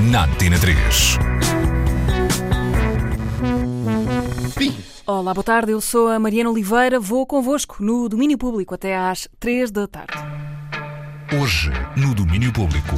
na Antena 3. Fim. Olá, boa tarde. Eu sou a Mariana Oliveira. Vou convosco no Domínio Público até às 3 da tarde. Hoje, no Domínio Público.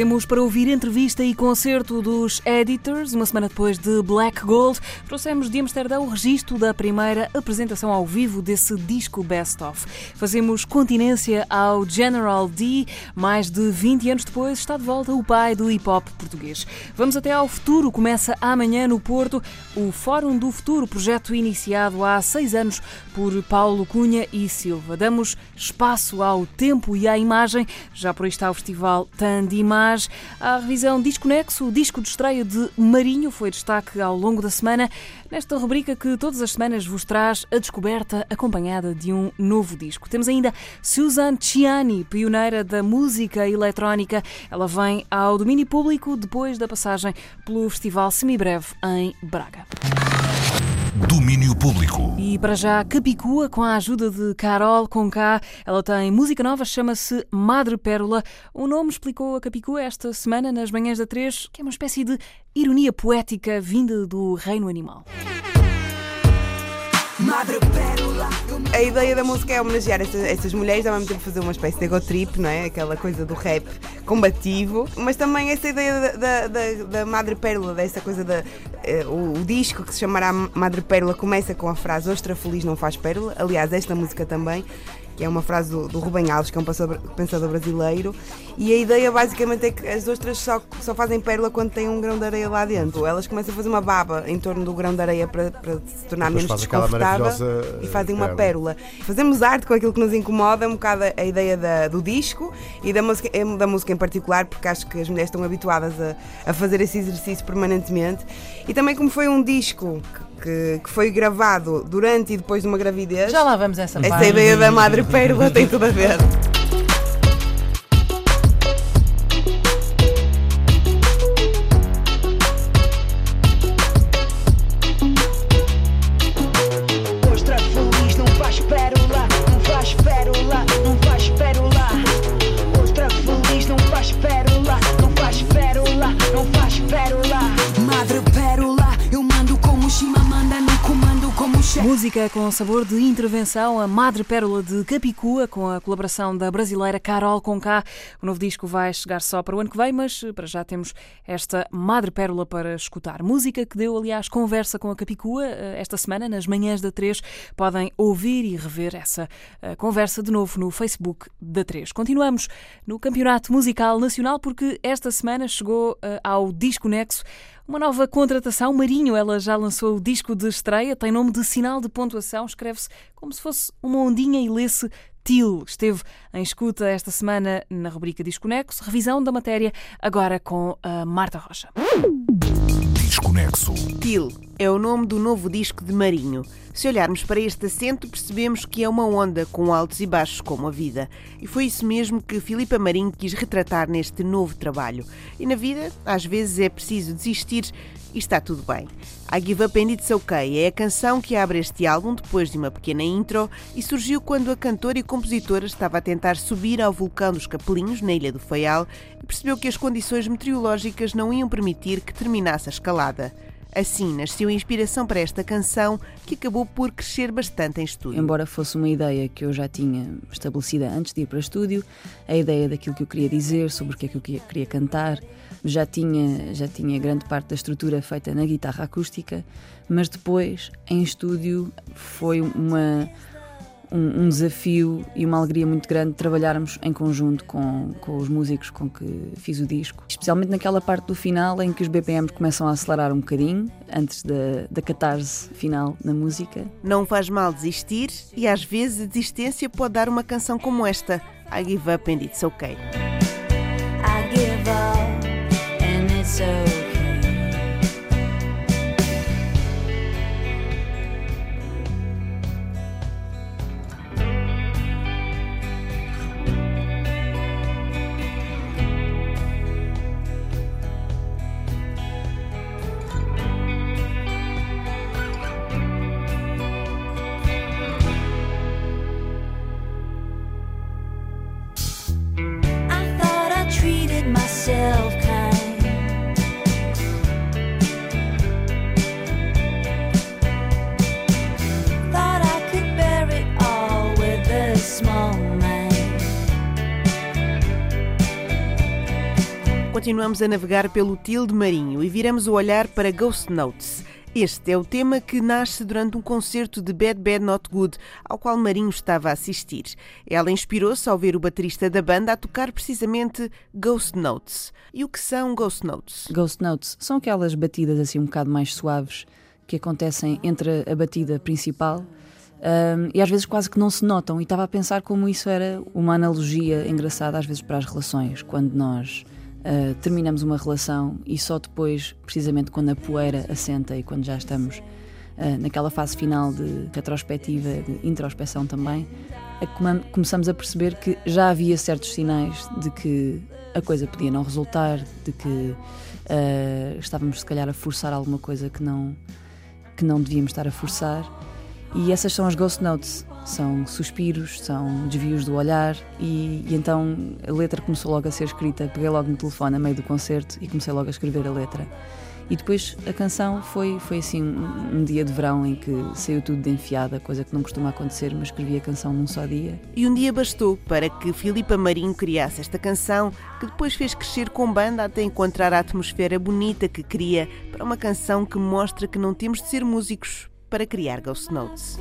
Temos para ouvir entrevista e concerto dos Editors, uma semana depois de Black Gold. Trouxemos de Amsterdão o registro da primeira apresentação ao vivo desse disco Best Of. Fazemos continência ao General D. Mais de 20 anos depois, está de volta o pai do hip hop português. Vamos até ao futuro. Começa amanhã no Porto o Fórum do Futuro, projeto iniciado há seis anos por Paulo Cunha e Silva. Damos espaço ao tempo e à imagem. Já por aí está o Festival Tandimar a revisão Disconexo, o disco de estreia de Marinho, foi destaque ao longo da semana, nesta rubrica que todas as semanas vos traz a descoberta acompanhada de um novo disco. Temos ainda Susan Ciani, pioneira da música eletrónica. Ela vem ao domínio público depois da passagem pelo Festival Semibreve em Braga. Domínio Público. E para já, Capicua, com a ajuda de Carol Conká. Ela tem música nova, chama-se Madre Pérola. O nome explicou a Capicua esta semana nas manhãs da 3, que é uma espécie de ironia poética vinda do reino animal. A ideia da música é homenagear estas, estas mulheres, ao mesmo tempo fazer uma espécie de ego trip, não é? Aquela coisa do rap combativo, mas também essa ideia da, da, da Madre Pérola, dessa coisa da. eh, o, o disco que se chamará Madre Pérola começa com a frase Ostra feliz não faz pérola. Aliás, esta música também que é uma frase do, do Rubem Alves, que é um pensador, brasileiro, e a ideia basicamente é que as ostras só, só fazem pérola quando tem um grão de areia lá dentro. Elas começam a fazer uma baba em torno do grão de areia para, para se tornar menos desconfortável e fazem uma pérola. pérola. Fazemos arte com aquilo que nos incomoda, um bocado a ideia da- do disco e da música, eh, da música em particular, porque acho que as mulheres estão habituadas a, a fazer esse exercício permanentemente. E também como foi um disco que, que, que foi gravado durante e depois de uma gravidez. Já lá vamos essa Essa parte. ideia da Madre Pérola tem tudo a ver. Música com sabor de intervenção, a Madre Pérola de Capicua, com a colaboração da brasileira Carol Conká. O novo disco vai chegar só para o ano que vem, mas para já temos esta Madre Pérola para escutar. Música que deu, aliás, conversa com a Capicua eh, esta semana, nas manhãs da 3. Podem ouvir e rever essa eh, conversa de novo no Facebook da 3. Continuamos no Campeonato Musical Nacional, porque esta semana chegou eh, ao Disco Nexo uma nova contratação, Marinho, ela já lançou o disco de estreia, tem nome de sinal de pontuação, escreve-se como se fosse uma ondinha e lê-se TIL. Esteve em escuta esta semana na rubrica Disconexo, revisão da matéria, agora com a Marta Rocha. Til é o nome do novo disco de Marinho. Se olharmos para este acento, percebemos que é uma onda com altos e baixos como a vida. E foi isso mesmo que Filipa Marinho quis retratar neste novo trabalho. E na vida, às vezes é preciso desistir e está tudo bem. I Give Up and It's OK é a canção que abre este álbum depois de uma pequena intro e surgiu quando a cantora e compositora estava a tentar subir ao vulcão dos Capelinhos, na Ilha do Faial, e percebeu que as condições meteorológicas não iam permitir que terminasse a escalada. Assim nasceu a inspiração para esta canção, que acabou por crescer bastante em estúdio. Embora fosse uma ideia que eu já tinha estabelecida antes de ir para estúdio, a ideia daquilo que eu queria dizer, sobre o que é que eu queria cantar, já tinha, já tinha grande parte da estrutura feita na guitarra acústica, mas depois, em estúdio, foi uma, um, um desafio e uma alegria muito grande trabalharmos em conjunto com, com os músicos com que fiz o disco. Especialmente naquela parte do final em que os BPMs começam a acelerar um bocadinho, antes da, da catarse final na música. Não faz mal desistir e às vezes a desistência pode dar uma canção como esta, I Give Up and It's OK. I give up so Continuamos a navegar pelo Tilde Marinho e viramos o olhar para Ghost Notes. Este é o tema que nasce durante um concerto de Bad Bad Not Good, ao qual Marinho estava a assistir. Ela inspirou-se ao ver o baterista da banda a tocar precisamente Ghost Notes. E o que são Ghost Notes? Ghost Notes são aquelas batidas assim um bocado mais suaves que acontecem entre a batida principal um, e às vezes quase que não se notam. E estava a pensar como isso era uma analogia engraçada às vezes para as relações, quando nós uh, terminamos uma relação e só depois, precisamente quando a poeira assenta e quando já estamos uh, naquela fase final de retrospectiva, de introspeção também, começamos a perceber que já havia certos sinais de que a coisa podia não resultar, de que uh, estávamos se calhar a forçar alguma coisa que não, que não devíamos estar a forçar. E essas são as Ghost Notes são suspiros, são desvios do olhar e, e, então a letra começou logo a ser escrita. Peguei logo no telefone a meio do concerto e comecei logo a escrever a letra. E depois a canção foi, foi assim um, um dia de verão em que saiu tudo de enfiada, coisa que não costuma acontecer, mas escrevi a canção num só dia. E um dia bastou para que Filipa Marinho criasse esta canção, que depois fez crescer com banda até encontrar a atmosfera bonita que queria para uma canção que mostra que não temos de ser músicos para criar Ghost Notes.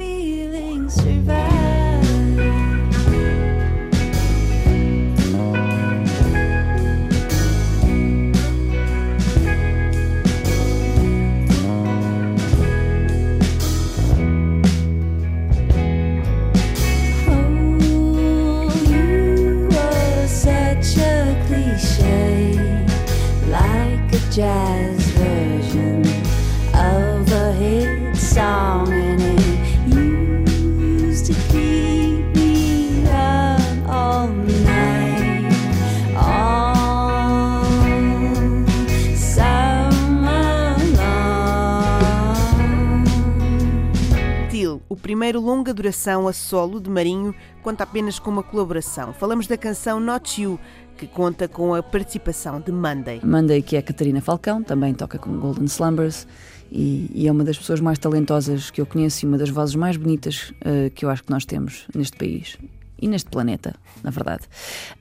Primeiro longa duração a solo de Marinho conta apenas com uma colaboração. Falamos da canção Not You, que conta com a participação de Monday. Monday, que é a Catarina Falcão, também toca com Golden Slumbers e, e, é uma das pessoas mais talentosas que eu conheço e uma das vozes mais bonitas uh, que eu acho que nós temos neste país e neste planeta, na verdade.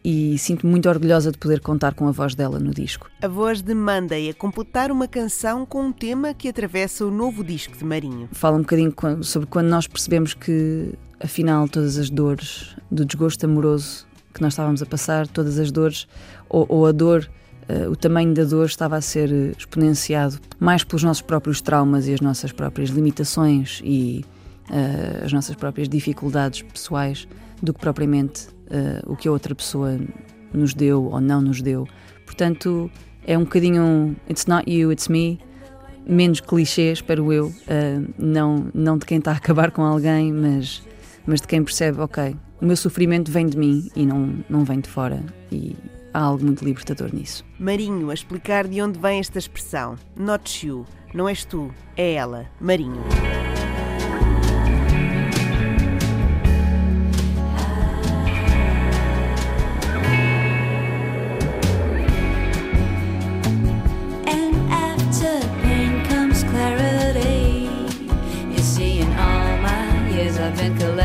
E sinto-me muito orgulhosa de poder contar com a voz dela no disco. A voz de Monday a completar uma canção com um tema que atravessa o novo disco de Marinho. Fala um bocadinho sobre quando nós percebemos que, afinal, todas as dores do desgosto amoroso que nós estávamos a passar, todas as dores, ou, ou a dor Uh, o tamanho da dor estava a ser exponenciado mais pelos nossos próprios traumas e as nossas próprias limitações e uh, as nossas próprias dificuldades pessoais do que propriamente uh, o que a outra pessoa nos deu ou não nos deu. Portanto, é um bocadinho It's not you, it's me. Menos clichê, espero eu. Uh, não, não de quem está a acabar com alguém, mas, mas de quem percebe, ok, o meu sofrimento vem de mim e não, não vem de fora. E há algo muito libertador nisso. Marinho, a explicar de onde vem esta expressão. Not you, não és tu, é ela, Marinho.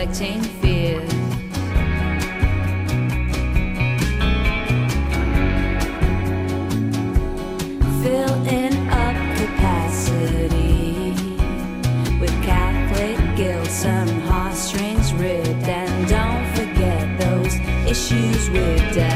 reflecting fear. Fill in up capacity with Catholic guilt, some heartstrings ripped, and don't forget those issues with death.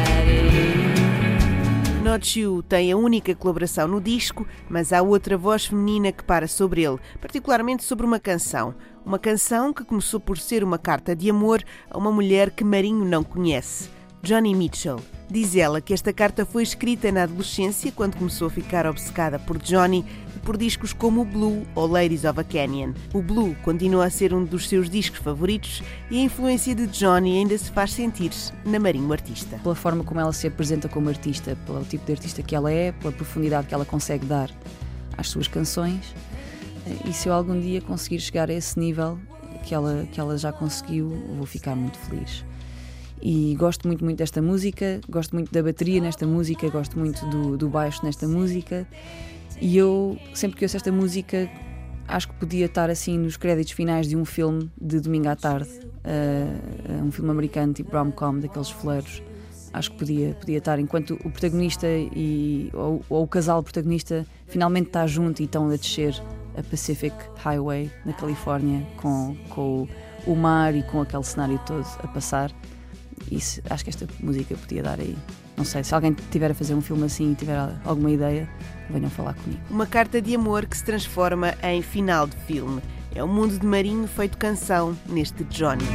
You tem a única colaboração no disco, mas há outra voz feminina que para sobre ele, particularmente sobre uma canção. Uma canção que começou por ser uma carta de amor a uma mulher que Marinho não conhece. Johnny Mitchell. Diz ela que esta carta foi escrita na adolescência, quando começou a ficar obcecada por Johnny e por discos como o Blue ou Ladies of a Canyon. O Blue continua a ser um dos seus discos favoritos e a influência de Johnny ainda se faz sentir na Marinho Artista. Pela forma como ela se apresenta como artista, pelo tipo de artista que ela é, pela profundidade que ela consegue dar às suas canções. E se eu algum dia conseguir chegar a esse nível que ela, que ela já conseguiu, vou ficar muito feliz e gosto muito, muito desta música, gosto muito da bateria nesta música, gosto muito do, do baixo nesta música e eu, sempre que ouço esta música, acho que podia estar assim nos créditos finais de um filme de domingo à tarde, uh, um filme americano tipo rom-com, daqueles fleiros. acho que podia, podia estar, enquanto o protagonista e, ou, ou o casal protagonista finalmente está junto e estão a descer a Pacific Highway na Califórnia com, com o mar e com aquele cenário todo a passar. Isso, acho que esta música podia dar aí. Não sei, se alguém tiver a fazer um filme assim e tiver alguma ideia, venham falar comigo. Uma carta de amor que se transforma em final de filme. É o mundo de Marinho feito canção neste Johnny.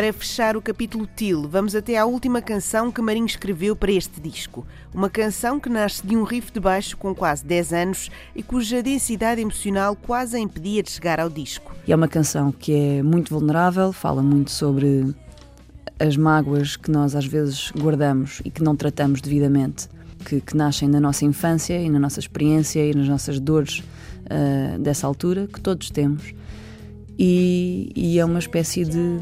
Para fechar o capítulo Til, vamos até à última canção que Marinho escreveu para este disco. Uma canção que nasce de um riff de baixo com quase 10 anos e cuja densidade emocional quase a impedia de chegar ao disco. É uma canção que é muito vulnerável, fala muito sobre as mágoas que nós às vezes guardamos e que não tratamos devidamente, que, que nascem na nossa infância e na nossa experiência e nas nossas dores uh, dessa altura, que todos temos. E, e, é uma espécie de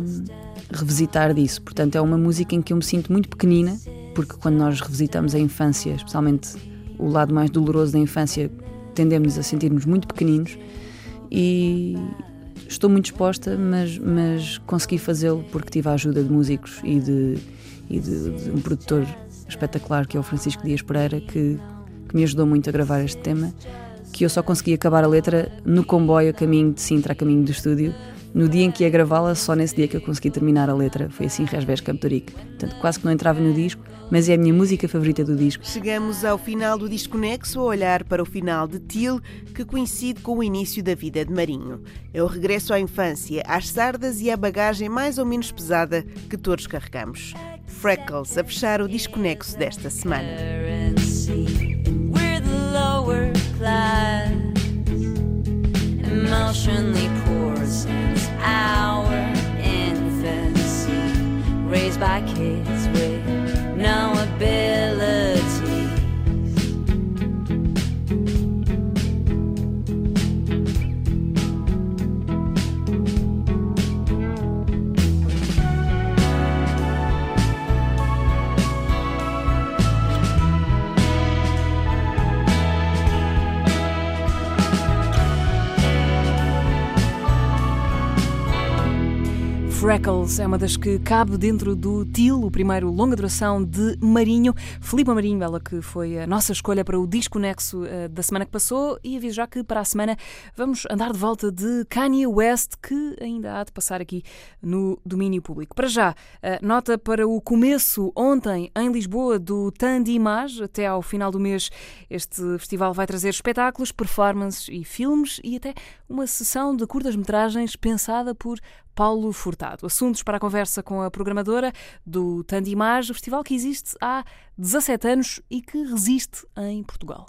revisitar disso. Portanto, é uma música em que eu me sinto muito pequenina, porque quando nós revisitamos a infância, especialmente o lado mais doloroso da infância, tendemos a sentir-nos muito pequeninos e estou muito disposta, mas, mas consegui fazê-lo porque tive a ajuda de músicos e de, e de, de, um produtor espetacular que é o Francisco Dias Pereira, que, que me ajudou muito a gravar este tema, que eu só consegui acabar a letra no comboio a caminho de Sintra, a caminho do estúdio, no dia em que ia gravá-la, só nesse dia que eu consegui terminar a letra. Foi assim, Resbés Camptorique. Portanto, quase que não entrava no disco, mas é a minha música favorita do disco. Chegamos ao final do disco Nexo a olhar para o final de Til, que coincide com o início da vida de Marinho. É o regresso à infância, às sardas e à bagagem mais ou menos pesada que todos carregamos. Freckles a fechar o disco Nexo desta semana. emotionally our infancy, raised by kids with no ability. Freckles é uma das que cabe dentro do TIL, o primeiro longa duração de Marinho. Filipe Marinho, ela que foi a nossa escolha para o disco Nexo uh, da semana que passou e aviso já que para a semana vamos andar de volta de Kanye West, que ainda há de passar aqui no domínio público. Para já, uh, nota para o começo ontem em Lisboa do Tandy Image, até ao final do mês este festival vai trazer espetáculos, performances e filmes e até uma sessão de curtas-metragens pensada por Paulo Furtado. Assuntos para a conversa com a programadora do Tandimage, o festival que existe há 17 anos e que resiste em Portugal.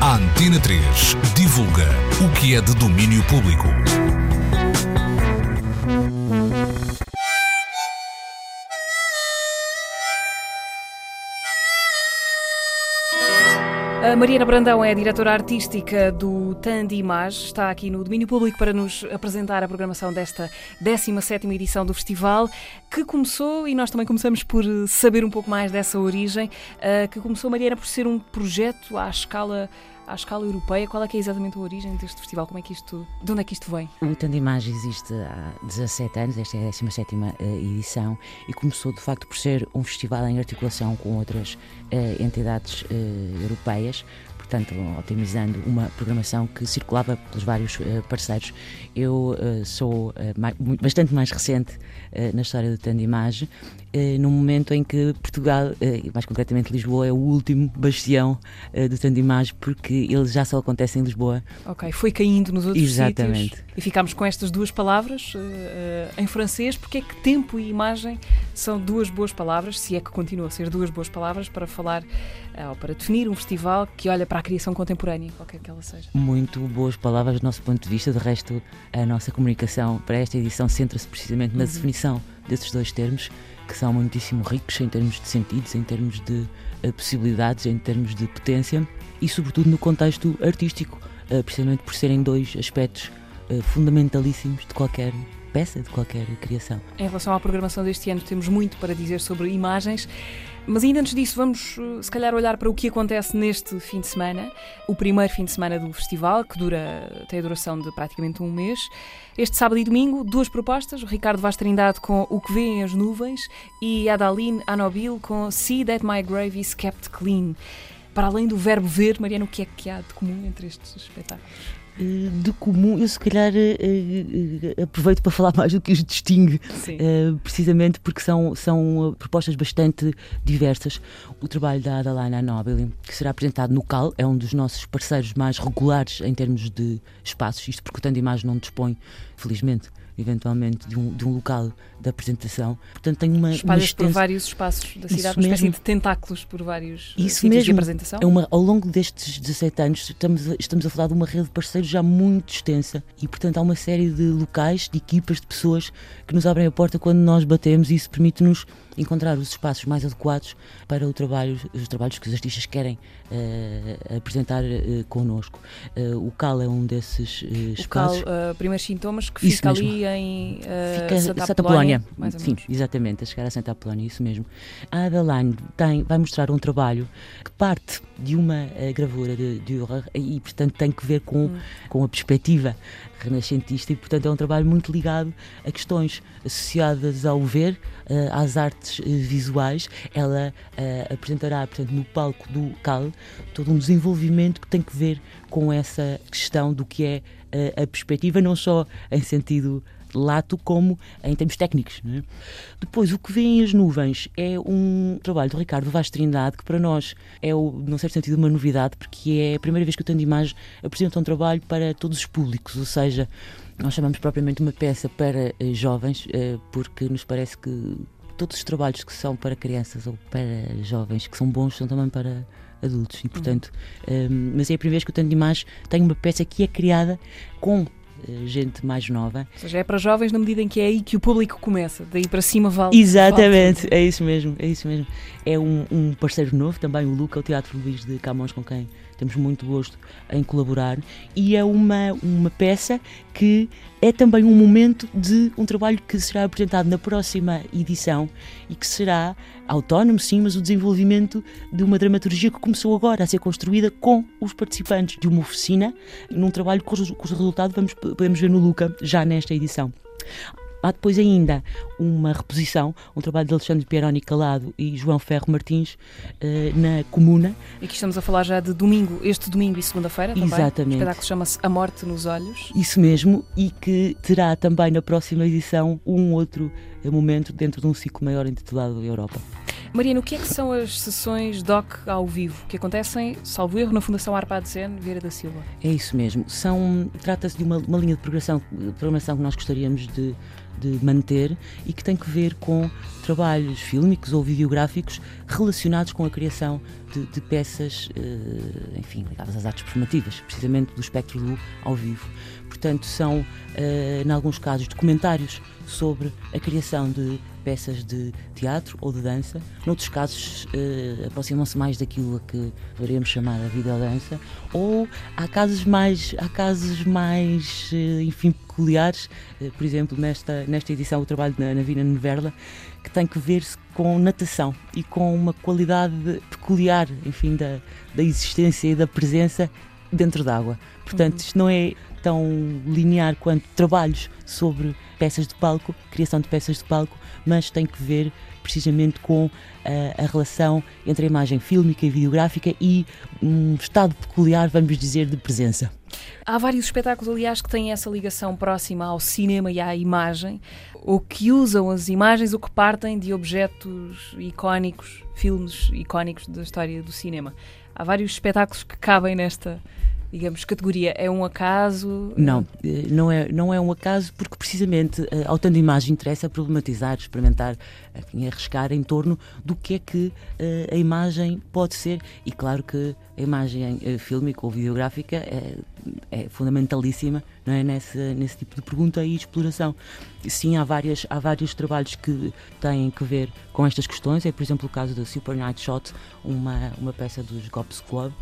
A Antena 3 divulga o que é de domínio público. A Mariana Brandão é a diretora artística do Tandi Image, está aqui no domínio público para nos apresentar a programação desta 17ª edição do festival, que começou, e nós também começamos por saber um pouco mais dessa origem, eh, que começou, Mariana, por ser um projeto à escala à escala europeia, qual é que é exatamente a origem deste festival? Como é que isto, de onde é que isto vem? O Tandimage existe há 17 anos, esta é a 17 eh, edição, e começou de facto por ser um festival em articulação com outras uh, entidades uh, europeias portanto, otimizando uma programação que circulava pelos vários uh, parceiros. Eu uh, sou mais, bastante mais recente na história do Tandimage, num momento em que Portugal, mais concretamente Lisboa, é o último bastião do Tandimage, porque ele já só acontece em Lisboa. Ok, foi caindo nos outros Exatamente. sítios. E ficámos com estas duas palavras em francês, porque é que tempo e imagem são duas boas palavras, se é que continuam a ser duas boas palavras, para falar ou para definir um festival que olha para a criação contemporânea, qualquer que ela seja. Muito boas palavras do nosso ponto de vista, de resto, a nossa comunicação para esta edição centra-se precisamente na uhum. definição desses dois termos, que são muitíssimo ricos em termos de sentidos, em termos de uh, possibilidades, em termos de potência e, sobretudo, no contexto artístico, uh, precisamente por serem dois aspectos uh, fundamentalíssimos de qualquer peça, de qualquer criação. Em relação à programação deste ano, temos muito para dizer sobre imagens. Mas ainda antes disso, vamos eh, se calhar olhar para o que acontece neste fim de semana, o primeiro fim de semana do festival, que dura, tem a duração de praticamente um mês. Este sábado e domingo, duas propostas: o Ricardo Vaz Trindade com O que Vêem as Nuvens e Adaline Anobil com See That My Grave Is Kept Clean. Para além do verbo ver, Mariana, o que é que há de comum entre estes espetáculos? Eh, de comum, eu se calhar uh, uh, aproveito para falar mais do que os distingue, uh, precisamente porque são, são propostas bastante diversas. O trabalho da Adalana Nobel, que será apresentado no CAL, é um dos nossos parceiros mais regulares em termos de espaços, isto porque o Tanto Imagem não dispõe, felizmente, eventualmente, de um, de um local de apresentação. Portanto, tem uma. Espalhas por vários espaços da cidade, uma espécie de tentáculos por vários Isso sítios mesmo. de apresentação. É uma, ao longo destes 17 anos, estamos a, estamos a falar de uma rede de parceiros já muito extensa e, portanto, há uma série de locais, de equipas, de pessoas que nos abrem a porta quando nós batemos e isso permite-nos encontrar os espaços mais adequados para o trabalho, os trabalhos que os artistas querem uh, apresentar uh, connosco. Uh, o CAL é um desses uh, espaços. O CAL, primeiros sintomas, que fica ali em fica Santa, Santa Polónia. Polónia. Sim, exatamente, a chegar a Santa Apolónia, isso mesmo. A Adeline tem, vai mostrar um trabalho que parte de uma gravura de Dürer e, portanto, tem que ver com, hum. com a perspectiva renascentista e, portanto, é um trabalho muito ligado a questões associadas ao ver, uh, às artes uh, visuais. Ela uh, apresentará, portanto, no palco do CAL todo um desenvolvimento que tem que ver com essa questão do que é a perspectiva, não só em sentido lato como em termos técnicos. É? Depois, o que vem as nuvens é um trabalho do Ricardo Vaz Trindade, que para nós é, o, num certo sentido, uma novidade, porque é a primeira vez que o Tanto Imagem apresenta um trabalho para todos os públicos, ou seja, nós chamamos propriamente uma peça para uh, jovens, uh, porque nos parece que todos os trabalhos que são para crianças ou para jovens, que são bons, são também para adultos. E, portanto, uhum. um, mas é a primeira vez que o Tanto Imagem tem uma peça que é criada com eh, gente mais nova. Ou seja, é para jovens na medida em que é aí que o público começa, daí para cima vale. Exatamente, vale. é isso mesmo, é isso mesmo. É um, um parceiro novo também, o Luca, o Teatro Luís de Camões, com quem temos muito gosto em colaborar e é uma, uma peça que é também um momento de um trabalho que será apresentado na próxima edição e que será autónomo, sim, mas o desenvolvimento de uma dramaturgia que começou agora a ser construída com os participantes de uma oficina, num trabalho cujo, cujo resultado vamos, podemos ver no Luca já nesta edição. Há depois ainda uma reposição, um trabalho de Alexandre Pieroni Calado e João Ferro Martins uh, na Comuna. E aqui estamos a falar já de domingo, este domingo e segunda-feira também. Exatamente. O espetáculo chama-se A Morte nos Olhos. Isso mesmo, e que terá também na próxima edição um outro momento dentro de um ciclo maior intitulado Europa. Mariana, o que é que são as sessões DOC ao vivo que acontecem, salvo erro, na Fundação Arpad Zen Vieira da Silva? É isso mesmo. São, trata-se de uma, uma linha de programação, de programação que nós gostaríamos de de manter e que tem que ver com trabalhos fílmicos ou videográficos relacionados com a criação de, de peças, uh, enfim, ligadas às artes performativas, precisamente do espectro do ao vivo. Portanto, são, uh, em alguns casos, documentários sobre a criação de peças de teatro ou de dança. Noutros casos, uh, aproximam-se mais daquilo que poderíamos chamar a videodança. Ou há casos mais, há casos mais uh, enfim, peculiares. Uh, por exemplo, nesta, nesta edição, o trabalho na, na Vina Neverla, que tem que ver-se com natação e com uma qualidade peculiar, enfim, da, da existência e da presença dentro d'água. Portanto, isto não é tão linear quanto trabalhos sobre peças de palco, criação de peças de palco, mas tem que ver precisamente com a, a relação entre a imagem fílmica e videográfica e um estado peculiar, vamos dizer, de presença. Há vários espetáculos, aliás, que têm essa ligação próxima ao cinema e à imagem, ou que usam as imagens ou que partem de objetos icónicos, filmes icónicos da história do cinema. Há vários espetáculos que cabem nesta, digamos, categoria. É um acaso? Não, eh, não é, não é um acaso porque precisamente eh, ao tanto imagem interessa problematizar, experimentar, enfim, arriscar em torno do que é que uh, a imagem pode ser. E claro que a imagem fílmica ou videográfica é, é fundamentalíssima não é? nesse, nesse tipo de pergunta e exploração. Sim, há, várias, há vários trabalhos que têm que ver com estas questões. É, por exemplo, o caso da Super Night Shot, uma, uma peça dos Gops Club,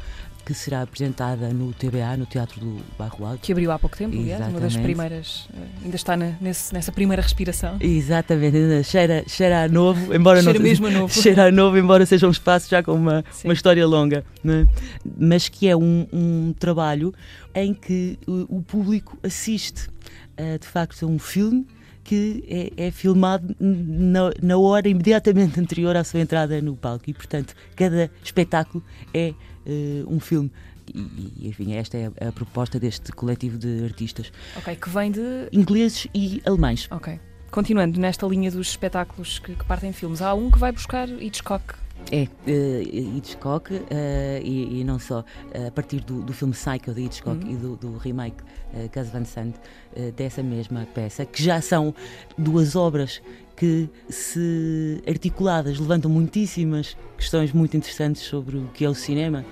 que será apresentada no TBA, no Teatro do Bairro Alto. Que abriu há pouco tempo, aliás, uma das primeiras, eh, ainda está na, nesse, nessa primeira respiração. Exatamente, ainda cheira, cheira a novo, embora cheira não mesmo a novo. cheira a novo, embora seja um espaço já com uma, uma história longa, é? mas que é um, um trabalho em que o, o público assiste uh, de facto a um filme que é, é filmado na, na, hora imediatamente anterior à sua entrada no palco e, portanto, cada espetáculo é um filme. E, enfim, esta é a, a, proposta deste coletivo de artistas. Ok, que vem de. ingleses e alemães. Ok. Continuando nesta linha dos espetáculos que, que partem filmes, há um que vai buscar Hitchcock é, uh, Hitchcock uh, e, e, não só, uh, a partir do, do filme Psycho de Hitchcock uhum. e do, do remake uh, Gus Van Sant dessa mesma peça, que já são duas obras que, se articuladas, levantam muitíssimas questões muito interessantes sobre o que é o cinema.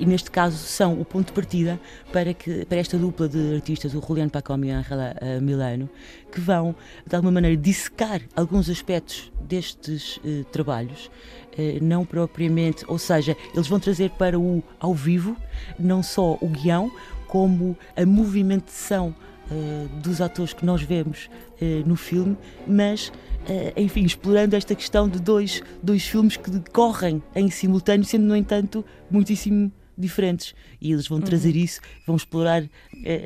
E neste caso são o ponto de partida para, que, para esta dupla de artistas, o Juliano Pacom e a Angela Milano, que vão, de alguma maneira, dissecar alguns aspectos destes trabalhos, não propriamente, ou seja, eles vão trazer para o ao vivo não só o guião, como a movimentação uh, dos atores que nós vemos uh, no filme, mas, enfim, explorando esta questão de dois, dois filmes que decorrem em simultâneo, sendo, no entanto, muitíssimo diferentes. E eles vão trazer uhum. isso, vão explorar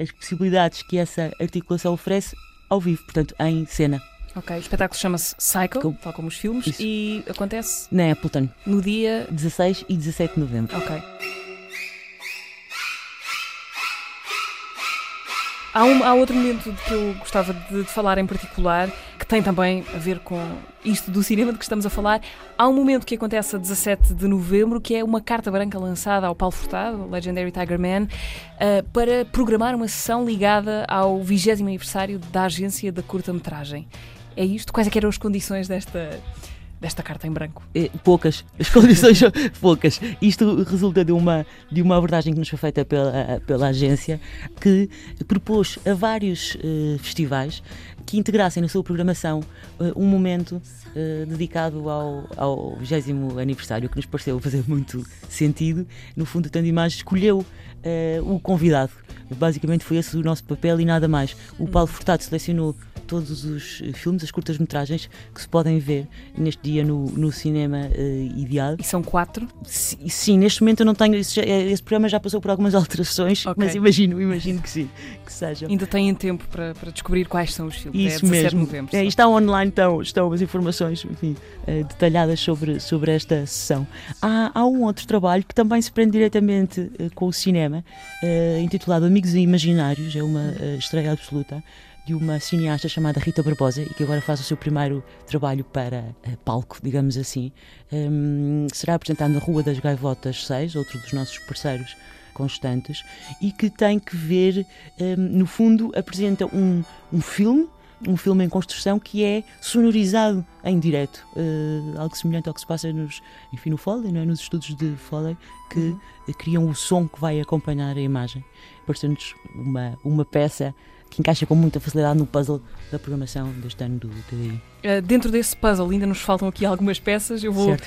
as possibilidades que essa articulação oferece ao vivo, portanto, em cena. Ok, o espetáculo chama-se Cycle, tal como os filmes, Isso. e acontece na Appleton no dia 16 e 17 de novembro. Ok. Há, um, há outro momento de que eu gostava de, de, falar em particular, que tem também a ver com isto do cinema de que estamos a falar. Há um momento que acontece a 17 de novembro, que é uma carta branca lançada ao Paulo Furtado, Legendary Tiger Man, uh, para programar uma sessão ligada ao 20 aniversário da agência da curta-metragem. É isto? Quais é eram as condições desta desta carta em branco? É, poucas. As condições são poucas. Isto resulta de uma, de uma abordagem que nos foi feita pela, pela agência que propôs a vários uh, festivais que integrassem na sua programação uh, um momento uh, dedicado ao, ao 20 aniversário, que nos pareceu fazer muito sentido. No fundo, Tanto Imagem escolheu o convidado. Basicamente foi esse o nosso papel e nada mais. O Paulo Furtado selecionou todos os filmes, as curtas-metragens que se podem ver neste dia no, no cinema uh, ideal. E são quatro? Sim, sim, neste momento eu não tenho. Esse, esse, programa já passou por algumas alterações, okay. mas imagino, imagino que sim, que sejam. Ainda têm tempo para, para descobrir quais são os filmes. É Isso é 17 mesmo. novembro. É, estão online, estão, estão as informações enfim, uh, detalhadas sobre, sobre esta sessão. Há, há um outro trabalho que também se prende diretamente uh, com o cinema, intitulado Amigos Imaginários, é uma estreia absoluta de uma cineasta chamada Rita Barbosa e que agora faz o seu primeiro trabalho para uh, palco, digamos assim. Um, será apresentado na Rua das Gaivotas 6, outro dos nossos parceiros constantes, e que tem que ver, um, no fundo, apresenta um, um filme um filme em construção que é sonorizado em direto, uh, algo semelhante ao que se passa nos, enfim, no Foley, não é? nos estudos de Foley, que uhum. criam o som que vai acompanhar a imagem. Portanto, uma, uma peça que encaixa com muita facilidade no puzzle da programação deste ano do TDI. Uh, dentro desse puzzle ainda nos faltam aqui algumas peças. Eu vou, uh,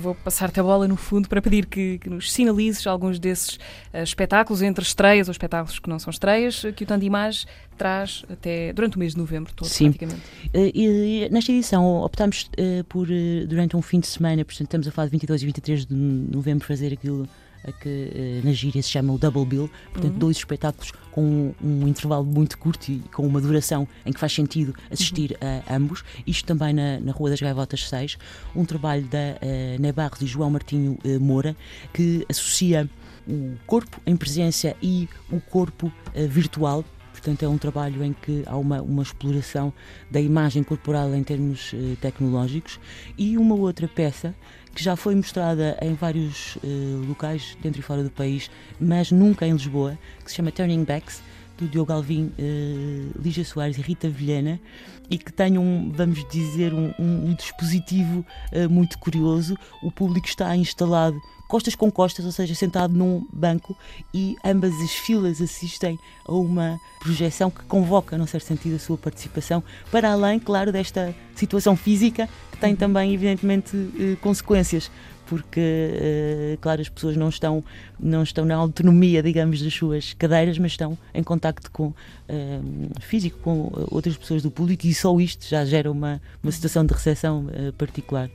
vou passar-te a bola no fundo para pedir que, que nos sinalizes alguns desses uh, espetáculos, entre estreias ou espetáculos que não são estreias, que o Tanto Image traz até durante o mês de novembro todo, Sim. praticamente. E, nesta edição optámos por, durante um fim de semana, portanto estamos a falar de 22 e 23 de novembro, fazer aquilo a que eh, na gíria se chama o double bill, portanto, dois espetáculos com um, intervalo muito curto e com uma duração em que faz sentido assistir a ambos. Isto também na, na Rua das Gaivotas 6, um trabalho da uh, Né Barros e João Martinho uh, Moura, que associa o corpo em presença e o corpo uh, virtual. Portanto, é um trabalho em que há uma, uma exploração da imagem corporal em termos uh, tecnológicos. E uma outra peça que já foi mostrada em vários uh, locais dentro e fora do país, mas nunca em Lisboa, que se chama Turning Backs, do Diogo Alvim, uh, Lígia Soares e Rita Vilhena, e que tem um, vamos dizer, um, um, dispositivo uh, muito curioso. O público está instalado costas com costas, ou seja, sentado num banco e ambas as filas assistem a uma projeção que convoca, num certo sentido, a sua participação, para além, claro, desta situação física que tem também, evidentemente, eh, consequências porque, uh, claro, as pessoas não estão, não estão na autonomia, digamos, das suas cadeiras, mas estão em contacto com, uh, físico com outras pessoas do público e só isto já gera uma, uma situação de recepção uh, particular.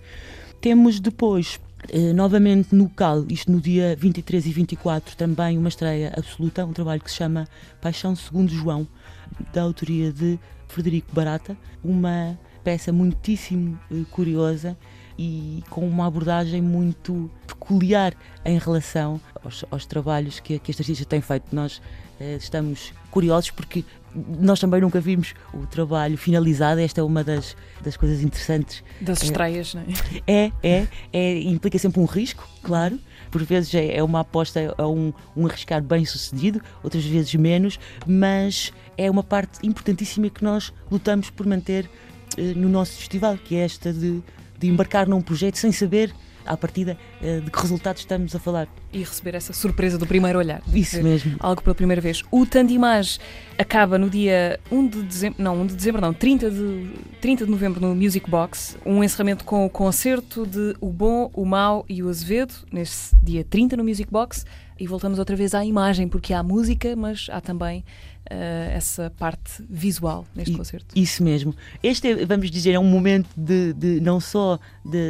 Temos depois Uh, novamente no CAL, isto no dia 23 e 24, também uma estreia absoluta, um trabalho que se chama Paixão Segundo João, da autoria de Frederico Barata, uma peça muitíssimo uh, curiosa e com uma abordagem muito peculiar em relação aos, aos trabalhos que, que este artista tem feito. Nós uh, estamos curiosos porque nós também nunca vimos o trabalho finalizado. Esta é uma das, das coisas interessantes. Das estreias, não é? É, é, é. Implica sempre um risco, claro. Por vezes é, é uma aposta, é um, um arriscar bem sucedido, outras vezes menos, mas é uma parte importantíssima que nós lutamos por manter eh, no nosso festival, que é esta de de embarcar num projeto sem saber à partida eh, de que resultados estamos a falar. E receber essa surpresa do primeiro olhar. Isso mesmo. Algo pela primeira vez. O Tandimage acaba no dia 1 de dezembro, não, 1 de dezembro não, 30 de, 30 de novembro no Music Box, um encerramento com o concerto de O Bom, o Mau e o Azevedo, nesse dia 30 no Music Box, e voltamos outra vez à imagem, porque há música, mas há também essa parte visual neste I, concerto. Isso mesmo. Este, é, vamos dizer, é um momento de, de não só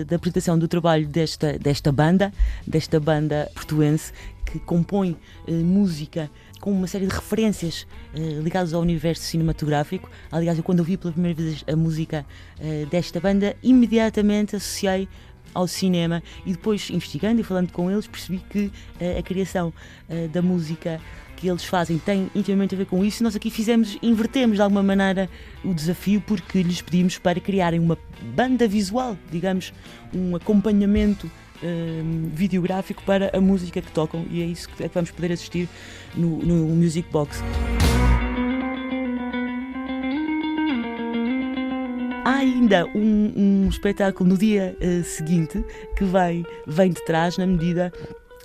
da apresentação do trabalho desta, desta banda, desta banda portuense, que compõe uh, música com uma série de referências uh, ligadas ao universo cinematográfico. Aliás, eu quando ouvi pela primeira vez a música uh, desta banda, imediatamente associei ao cinema e depois investigando e falando com eles percebi que a criação da música que eles fazem tem intimamente a ver com isso. Nós aqui fizemos, invertemos de alguma maneira o desafio porque lhes pedimos para criarem uma banda visual, digamos, um acompanhamento um, videográfico para a música que tocam e é isso que, é que vamos poder assistir no, no Music Box. Há ainda um, um, espetáculo no dia uh, seguinte que vem, vem de trás, na medida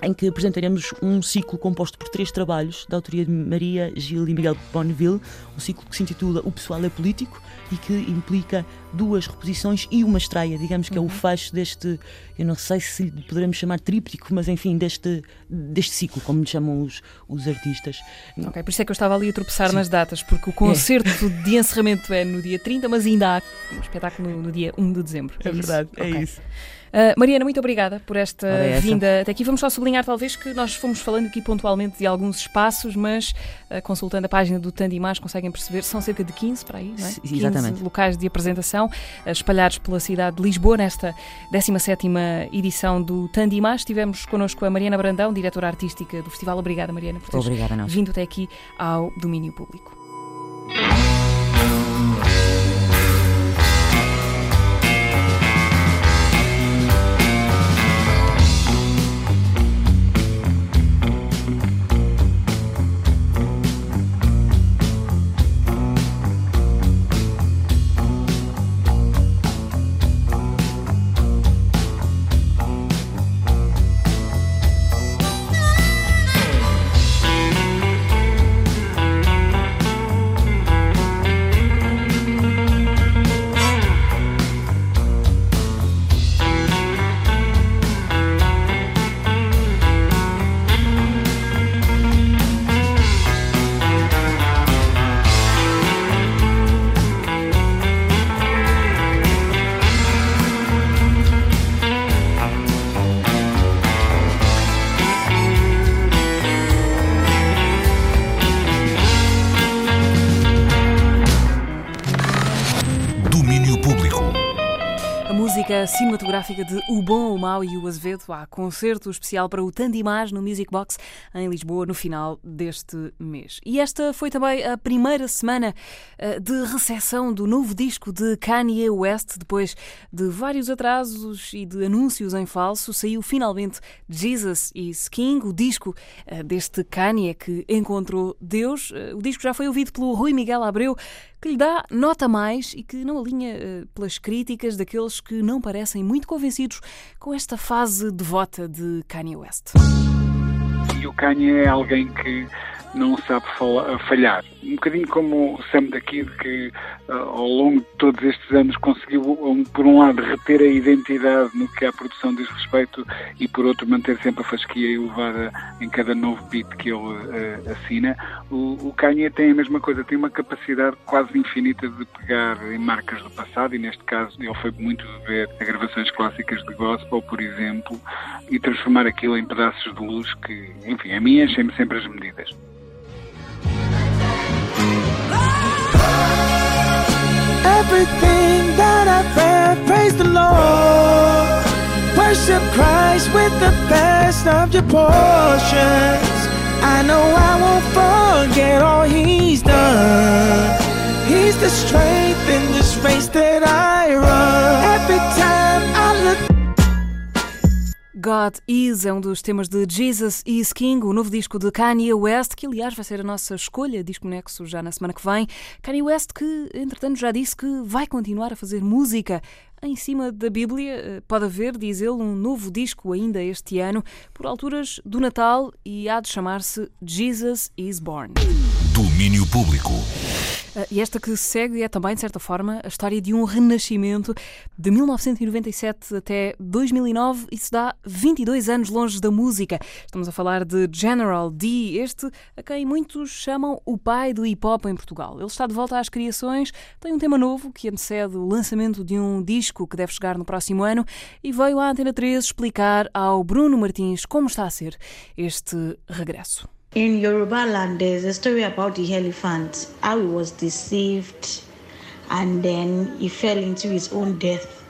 em que apresentaremos um ciclo composto por três trabalhos, da autoria de Maria, Gil e Miguel Bonneville, um ciclo que se intitula O Pessoal é Político e que implica duas reposições e uma estreia, digamos que uhum. é o uhum. fecho deste, eu não sei se poderemos chamar tríptico, mas enfim, deste, deste ciclo, como lhe chamam os, os artistas. Ok, por isso é que eu estava ali a tropeçar Sim. nas datas, porque o concerto é. de encerramento é no dia 30, mas ainda há um espetáculo no, no dia 1 de dezembro. É, é verdade, é okay. isso. Uh, Mariana, muito obrigada por esta é vinda até aqui. Vamos só sublinhar, talvez, que nós fomos falando aqui pontualmente de alguns espaços, mas uh, consultando a página do Tandimás conseguem perceber, são cerca de 15 para aí, não é? Exatamente. 15 locais de apresentação uh, espalhados pela cidade de Lisboa nesta 17 edição do Tandimás. Tivemos connosco a Mariana Brandão, diretora artística do festival. Obrigada, Mariana, por teres Obrigada, vindo até aqui ao domínio público. Música cinematográfica de O Bom, o Mau e o Azevedo. Há concerto especial para o Tandimás no Music Box em Lisboa no final deste mês. E esta foi também a primeira semana eh, de recepção do novo disco de Kanye West. Depois de vários atrasos e de anúncios em falso, saiu finalmente Jesus is King, o disco eh, deste Kanye que encontrou Deus. Eh, o disco já foi ouvido pelo Rui Miguel Abreu que lhe dá nota mais e que não alinha pelas críticas daqueles que não parecem muito convencidos com esta fase devota de Kanye West. E o Kanye é alguém que não sabe falhar. Um bocadinho como o Sam da Kid, que uh, ao longo de todos estes anos conseguiu, um, por um lado, reter a identidade no que a produção diz respeito e, por outro, manter sempre a fasquia elevada em cada novo beat que ele uh, assina. O, o Kanye tem a mesma coisa, tem uma capacidade quase infinita de pegar em marcas do passado, e neste caso ele foi muito ver gravações clássicas de gospel, por exemplo, e transformar aquilo em pedaços de luz que, enfim, a mim enchem-me sempre as medidas. Everything that I read, praise the Lord. Worship Christ with the best of your portions. I know I won't forget all He's done. He's the strength in this race that I run. God Is é um dos temas de Jesus Is King, o novo disco de Kanye West, que aliás vai ser a nossa escolha, disco nexo já na semana que vem. Kanye West que, entretanto, já disse que vai continuar a fazer música em cima da Bíblia. Eh, pode haver, diz ele, um novo disco ainda este ano, por alturas do Natal, e há de chamar-se Jesus Is Born. Domínio Público. Ah, e esta que segue é também, de certa forma, a história de um renascimento de 1997 até 2009. Isso dá 22 anos longe da música. Estamos a falar de General D, este a quem muitos chamam o pai do hip hop em Portugal. Ele está de volta às criações, tem um tema novo que antecede o lançamento de um disco que deve chegar no próximo ano e veio à Antena 3 explicar ao Bruno Martins como está a ser este regresso. In Yoruba land, there's a story about the elephant, how he was deceived and then he fell into his own death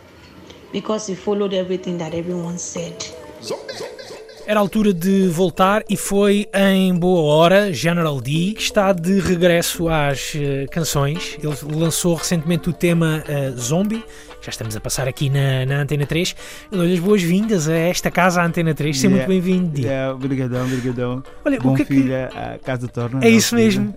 because he followed everything that everyone said. Era a altura de voltar e foi em boa hora. General D que está de regresso às uh, canções. Ele lançou recentemente o tema uh, Zombie, já estamos a passar aqui na, na Antena 3. Eu dou-lhe as boas-vindas a esta casa, a Antena 3. Seja yeah, muito bem-vindo. Yeah, obrigadão, obrigadão. Olha, Bom o que é que... a casa torna. É isso mesmo.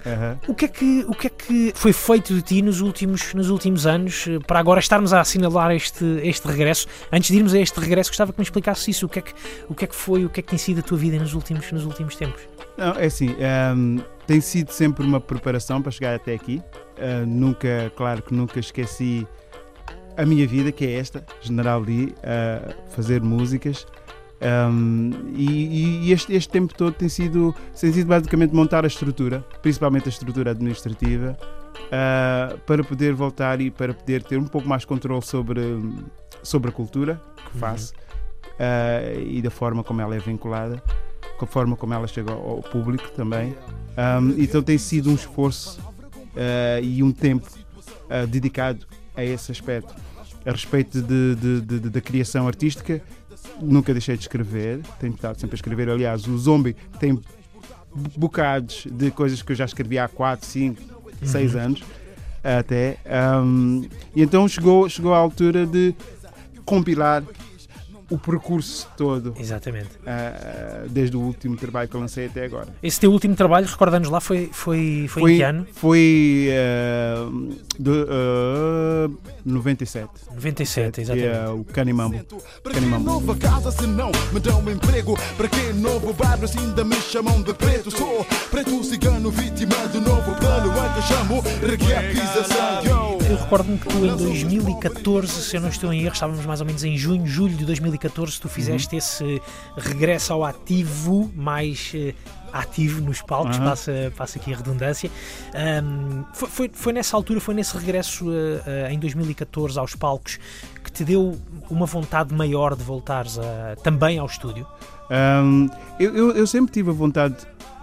O, que é que, o que é que foi feito de ti nos últimos, nos últimos anos eh, para agora estarmos a assinalar este, este regresso? Antes de irmos a este regresso, gostava que me explicasse isso. O que é que, o que, é que foi, o que é que tem sido a tua vida nos últimos, nos últimos tempos? Não, é assim, um, ehm, tem sido sempre uma preparação para chegar até aqui. Uh, nunca, claro que nunca esqueci a minha vida, que é esta, General Lee, a fazer músicas. Um, e, e este, este, tempo todo tem sido, tem sido basicamente montar a estrutura, principalmente a estrutura administrativa, uh, para poder voltar e para poder ter um pouco mais controle sobre, sobre a cultura que uhum. faço uhum. uh, e da forma como ela é vinculada, com a forma como ela chega ao, ao público também. Um, então tem sido um esforço uh, e um tempo dedicado a esse aspecto a respeito de, de, de, da criação artística, nunca deixei de escrever, tenho estado sempre a escrever. Aliás, o Zombie tem bocados de coisas que eu já escrevi há 4, 5, 6 anos até. Um, e então chegou, chegou a altura de compilar o percurso todo. Exatamente. Uh, desde o último trabalho que eu lancei até agora. Esse teu último trabalho, recorda-nos lá, foi, foi, foi, foi em que ano? Foi uh, de, uh, 97. 97, exatamente. É, o Canimambo. Canimambo. nova casa se não me dão emprego? Para que novo bairro se ainda me chamam de preto? Sou preto cigano, vítima do novo plano. É que chamo. Eu recordo-me que tu em 2014, se eu não estou em erro, estávamos mais ou menos em junho, julho de 2014, tu fizeste uhum. esse regresso ao ativo mais uh, ativo nos palcos, uhum. passa, passa aqui a redundância. Um, foi, foi, foi, nessa altura, foi nesse regresso uh, uh, em 2014 aos palcos que te deu uma vontade maior de voltares a, também ao estúdio? Um, eu, eu, eu, sempre tive a vontade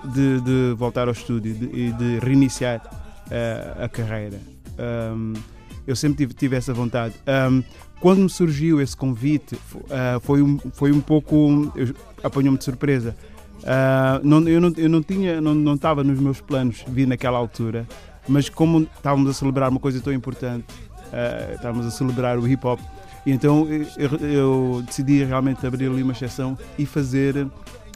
de, de voltar ao estúdio e de, de, reiniciar uh, a carreira. Um, eu sempre tive, tive essa vontade. Quando me surgiu esse convite, uh, foi, um, foi um pouco. apanhou-me de surpresa. Uh, não, eu, não, eu não tinha, não, não estava nos meus planos vir naquela altura, mas como estávamos a celebrar uma coisa tão importante, uh, estávamos a celebrar o hip hop, então eu, eu, decidi realmente abrir ali uma exceção e fazer,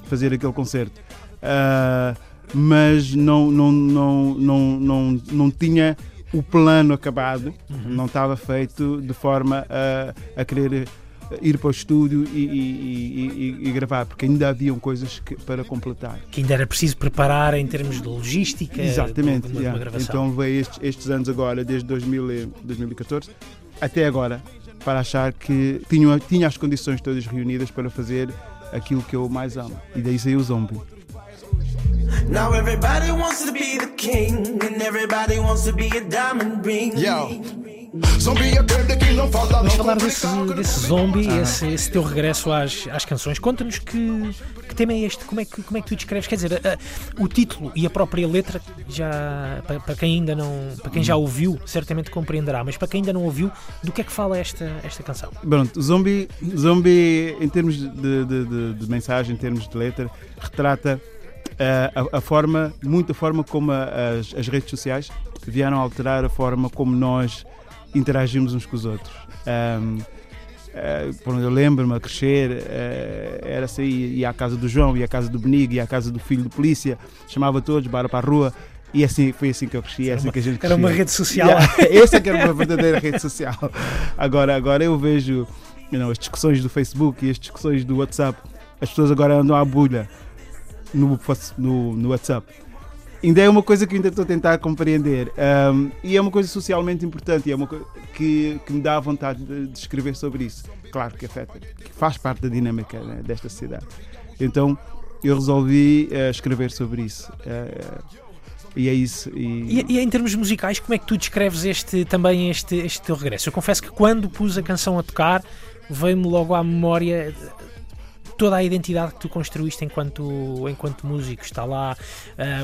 fazer aquele concerto. Uh, mas não, não, não, não, não, não tinha o plano acabado, uhum. não estava feito de forma a, a querer ir para o estúdio e, e, e, e gravar, porque ainda haviam coisas que, para completar. Que ainda era preciso preparar em termos de logística. Exatamente. De, de yeah. então veio estes, estes, anos agora, desde 2000, 2014 até agora, para achar que tinha, tinha as condições todas reunidas para fazer aquilo que eu mais amo. E daí saiu o Zombie. Now everybody wants to be the king and everybody wants to be a diamond ring. Yo. Vamos falar desse, desse zombie, ah. esse, esse, teu regresso às, às canções. Conta-nos que, que tema é este? Como é que, como é que tu descreves? Quer dizer, a, a, o título e a própria letra, já para, para, quem ainda não, para quem já ouviu, certamente compreenderá, mas para quem ainda não ouviu, do que é que fala esta, esta canção? Pronto, zombie, zombie em termos de, de, de, de mensagem, em termos de letra, retrata a, a, forma, muita forma como as, as, redes sociais vieram alterar a forma como nós interagimos uns com os outros. Um, uh, eu lembro-me a crescer, uh, era assim, ia à casa do João, ia à casa do Benigo, ia à casa do filho do polícia, chamava todos, para para a rua. E assim, foi assim que eu cresci, é assim que a gente crescia. Era uma rede social. Yeah, essa é que era uma verdadeira rede social. Agora, agora eu vejo you know, as discussões do Facebook e as discussões do WhatsApp. As pessoas agora andam à bolha no, no, no WhatsApp. Ainda é uma coisa que ainda estou a tentar compreender. Um, e é uma coisa socialmente importante e é uma que, que me dá vontade de, de, escrever sobre isso. Claro que afeta, que faz parte da dinâmica né, desta sociedade. Então eu resolvi uh, escrever sobre isso. Uh, e é isso. E... E, e... em termos musicais, como é que tu descreves este, também este, este teu regresso? Eu confesso que quando pus a canção a tocar, veio-me logo à memória toda a identidade que tu construíste enquanto, enquanto músico. Está lá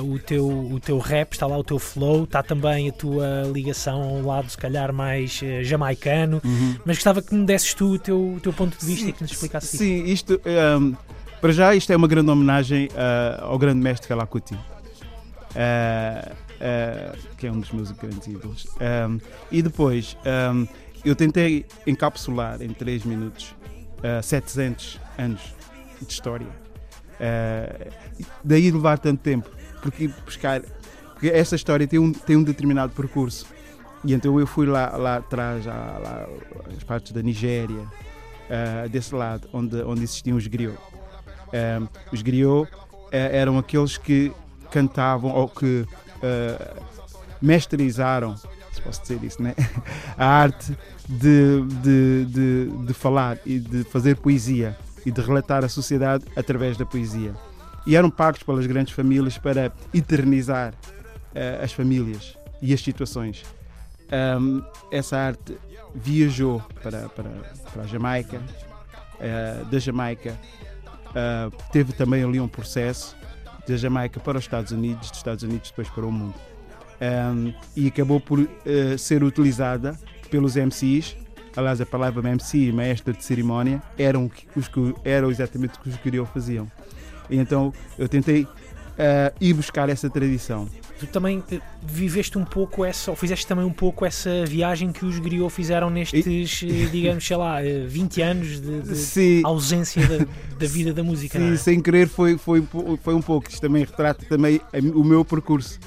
uh, o, teu, o teu rap, está lá o teu flow, está também a tua ligação a um lado, se calhar, mais uh, jamaicano. Uhum. Mas gostava que me desses tu o teu, o teu ponto de vista sim, e que nos explicasse isso. Sim, isto, um, ehm, para já, isto é uma grande homenagem uh, ao grande mestre Kalakuti. que é um dos meus grandes ídolos. Um, ehm, e depois, um, ehm, eu tentei encapsular em 3 minutos uh, 700 anos de história. Uh, daí levar tanto tempo, porque buscar. Porque essa história tem um, tem um determinado percurso. E então eu fui lá, lá atrás, lá, lá, as partes da Nigéria, uh, desse lado, onde, onde existiam os griots. Uh, os griots eram aqueles que cantavam ou que mestrizaram, se posso dizer isso, né? a arte de, de, de, de falar e de fazer poesia e de relatar a sociedade através da poesia. E eram pagos pelas grandes famílias para eternizar uh, as famílias e as situações. Um, essa arte viajou para, para, para a Jamaica, uh, da Jamaica uh, teve também ali um processo da Jamaica para os Estados Unidos, dos Estados Unidos depois para o mundo. Um, e acabou por uh, ser utilizada pelos MCs aliás, a palavra MC, maestra de cerimónia, eram, os que, eram exatamente o que os Griot faziam. E então eu tentei uh, ir buscar essa tradição. Tu também eh, viveste um pouco essa, ou fizeste também um pouco essa viagem que os Griot fizeram nestes, e... Eh, digamos, sei lá, 20 anos de, de ausência da, da, vida da música. Sim, é? sem querer foi, foi, foi um pouco. Isto também retrata também o meu percurso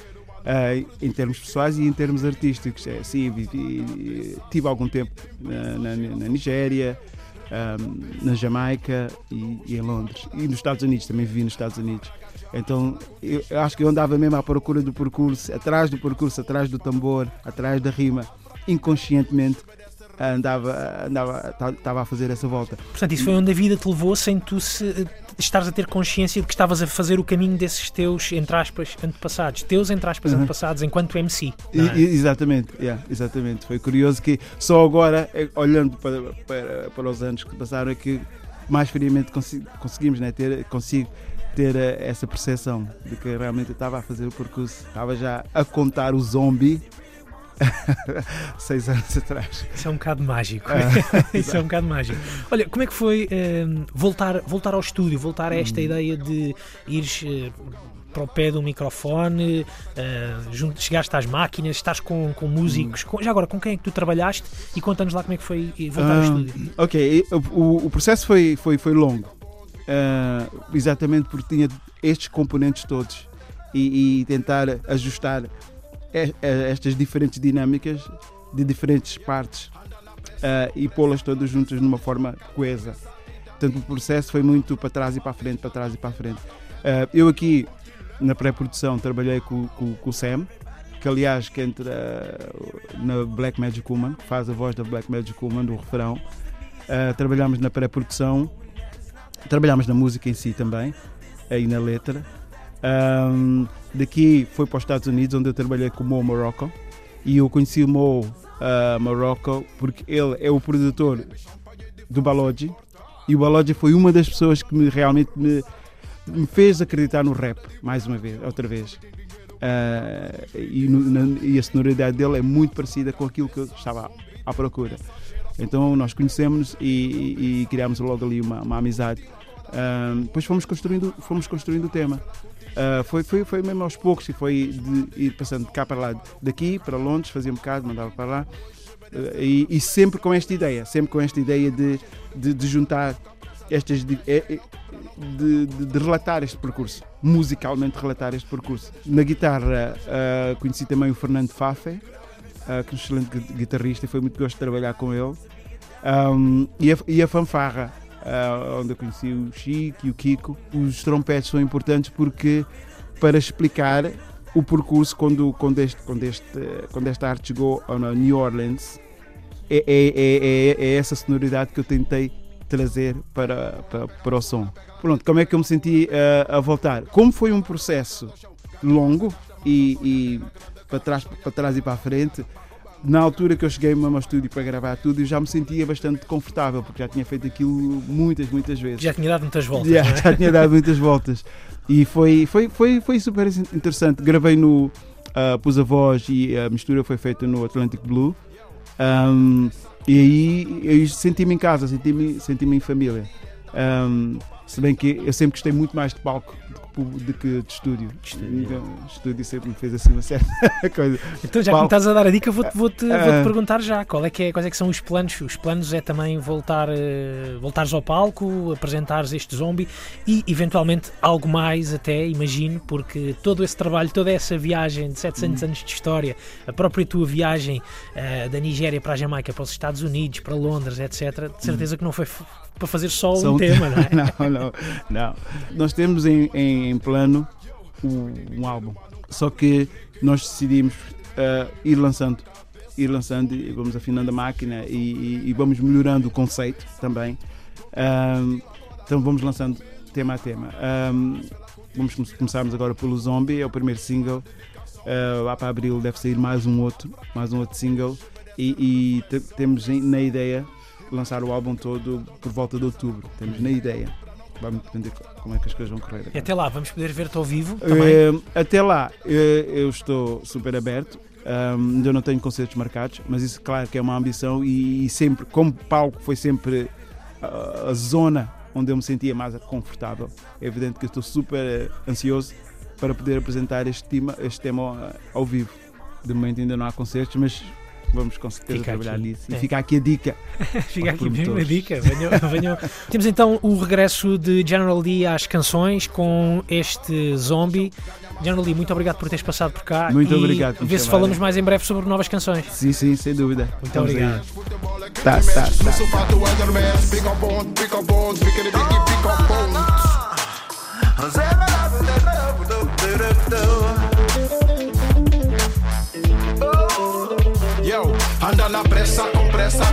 uh, em termos pessoais e em termos artísticos. É, sim, vivi, tive algum tempo na, na, na Nigéria, um, ah, na Jamaica e, e, em Londres. E nos Estados Unidos, também vivi nos Estados Unidos. Então eu, eu acho que eu andava mesmo à procura do percurso, atrás do percurso, atrás do tambor, atrás da rima, inconscientemente andava, andava, estava a fazer essa volta. Portanto, isso foi onde a vida te levou sem tu se, estares a ter consciência de que estavas a fazer o caminho desses teus, entre aspas, antepassados. Teus, entre aspas, uhum. antepassados, enquanto MC. É? exatamente, yeah, exatamente. Foi curioso que só agora, eh, olhando para, para, para os anos que passaram, é que mais friamente conseguimos né, ter, consigo ter eh, essa percepção de que realmente eu estava a fazer o percurso, estava já a contar o zombie seis anos atrás. Isso é um bocado mágico. Ah, Isso é um bocado mágico. Olha, como é que foi eh, voltar, voltar ao estúdio, voltar a esta Hum. ideia de ires eh, para o pé do microfone, eh, junto, chegaste às máquinas, estás com, com músicos. Hum. com- já agora, com quem é que tu trabalhaste e conta-nos lá como é que foi eh, voltar ao Ah, estúdio. Ok, o, o processo foi, foi, foi longo, Ah, exatamente porque tinha estes componentes todos e, e tentar ajustar estas diferentes dinâmicas de diferentes partes ah, e pô-las todas juntas numa forma coesa. Portanto, o processo foi muito para trás e para a frente, para trás e para a frente. Ah, eu aqui, na pré-produção, trabalhei com, com- com o Sam, que aliás que entra uh, na Black Magic Woman, faz a voz da Black Magic Woman, do refrão. Uh, trabalhámos na pré-produção, trabalhámos na música em si também, aí na letra. Um, daqui foi para os Estados Unidos, onde eu trabalhei com o Mo Morocco, e eu conheci o Mo uh, Morocco porque ele é o produtor do Balogi, e o Balogi foi uma das pessoas que me, realmente me, me fez acreditar no rap, mais uma vez, outra vez. Uh, e, no- na- e a sonoridade dele é muito parecida com aquilo que eu estava à, à procura. Então nós conhecemos e, e, e criámos logo ali uma, uma amizade. Uh, depois fomos construindo, fomos construindo o tema. Uh, foi, foi, foi mesmo aos poucos e foi de ir passando de cá para lá, daqui para Londres, fazia um bocado, mandava para lá. Uh, e, e sempre com esta ideia, sempre com esta ideia de, de, de juntar estas é- é- de, de- de relatar este percurso, musicalmente relatar este percurso. Na guitarra ah, conheci também o Fernando Fafe, ah, que é um excelente gui- guitarrista, e foi muito gosto de trabalhar com ele. Ahm, e, a, e a fanfarra, ah, onde eu conheci o Chico e o Kiko. Os trompetes são importantes porque para explicar o percurso quando, quando, este, quando, este, quando esta arte chegou a New Orleans, é, é, é, é- é essa sonoridade que eu tentei trazer para, para, para o som. Pronto, como é que eu me senti eh, a voltar? Como foi um processo longo e, e para, trás, para trás e para a frente, na altura que eu cheguei mesmo ao estúdio para gravar tudo, eu já me sentia bastante confortável, porque já tinha feito aquilo muitas, muitas vezes. Já tinha dado muitas voltas. Já, é? já tinha dado muitas voltas. E foi, foi, foi, foi super interessante. Gravei no. Uh, pus a voz e a mistura foi feita no Atlantic Blue. Um, e aí eu senti-me em casa, senti-me senti em família. Um, se bem que eu sempre gostei muito mais de palco do que, pub- do que de estúdio. Então, estúdio sempre me fez assim uma certa coisa. Então, já que me estás a dar a dica, vou-te vou-te- Ah. vou-te perguntar já qual é que é, quais é que são os planos. Os planos é também voltar, eh, voltares ao palco, apresentares este zombie e eventualmente algo mais até, imagino, porque todo esse trabalho, toda essa viagem de 700 Hum. anos de história, a própria tua viagem eh, da Nigéria para a Jamaica, para os Estados Unidos, para Londres, etc., de certeza que não foi para fazer só, Só um um tema, não é? não, não, não. Nós temos em, em- em plano um, um álbum. Só que nós decidimos ah, ir lançando. Ir lançando e vamos afinando a máquina e, e- e vamos melhorando o conceito também. Então vamos lançando tema a tema. Vamos come- começarmos agora pelo Zombie, é o primeiro single. Ah, lá para abril deve sair mais um outro, mais um outro single. E, e te- temos em- na ideia lançar o álbum todo por volta de outubro. Temos na ideia. Vamos depender como é que as coisas vão correr. E até lá, vamos poder ver-te ao vivo também. Eh, até lá, eh, eu estou super aberto. Um, ainda não tenho concertos marcados, mas isso, claro, que é uma ambição. E, e sempre, como palco, foi sempre ah, a zona onde eu me sentia mais confortável. É evidente que eu estou super eh, ansioso para poder apresentar este tema, este tema ao vivo. De momento ainda não há concertos, mas vamos com certeza Fica trabalhar aqui. nisso. É. E fica aqui a dica. Fica aqui mesmo a dica. Venham, venham. Temos então o regresso de General Lee às canções com este zombie. General Lee, muito obrigado por teres passado por cá. Muito e obrigado Vê se falamos mais em breve sobre novas canções. Sim, sim, sem dúvida. Muito Estamos aí. obrigado. Tá, tá, tá. Anda na pressa, com pressa,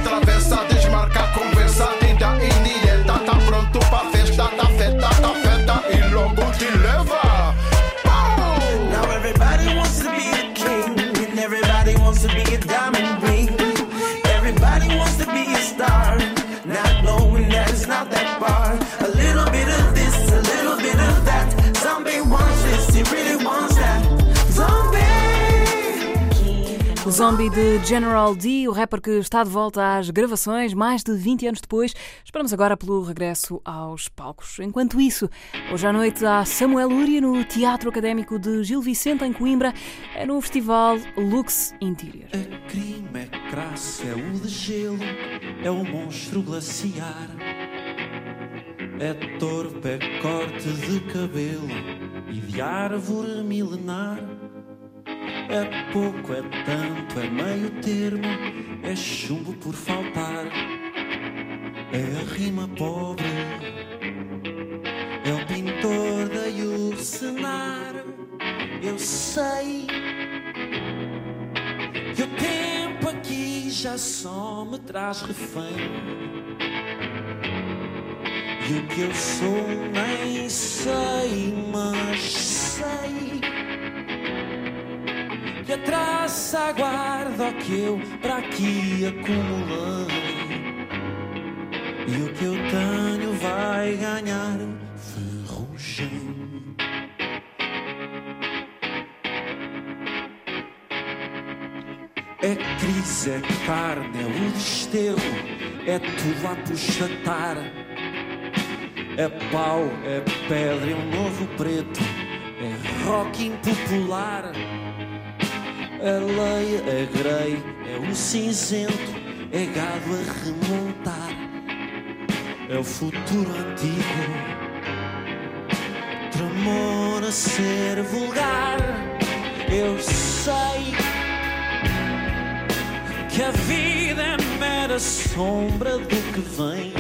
zombie de General D, o rapper que está de volta às gravações mais de 20 anos depois. Esperamos agora pelo regresso aos palcos. Enquanto isso, hoje à noite há Samuel Lúria no Teatro Académico de Gil Vicente, em Coimbra, é no festival Lux Interior. É crime, é crasso, é o de gelo, é o monstro glaciar. É torpe, é corte de cabelo e de árvore milenar. É pouco, é tanto, é meio termo, é chumbo por faltar. É a rima pobre, é o pintor da Ursenar. Eu sei que o tempo aqui já só me traz refém. E o que eu sou nem sei, mas sei que a traça aguarda o que eu para aqui acumulei. E o que eu tenho vai ganhar ferrugem. É crise, é carne, é o desterro, é tudo a puxatar. É pau, é pedra, é um novo preto, é rock impopular. É lei, é grey, é o cinzento, é gado a remontar. É o futuro antigo, tremor a ser vulgar. Eu sei que a vida é mera sombra do que vem.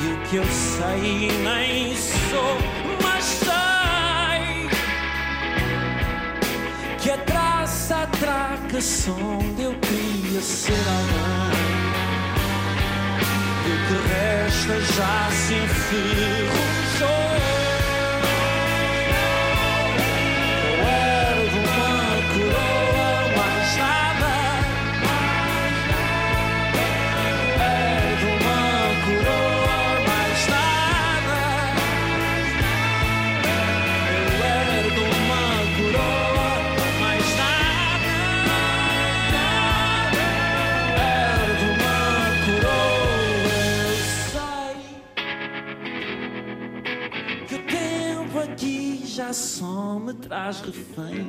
E o que eu sei nem sou, mas sei que a traça atraca onde eu queria ser alguém. E o que resta já se enferrujou. Já só me traz refém.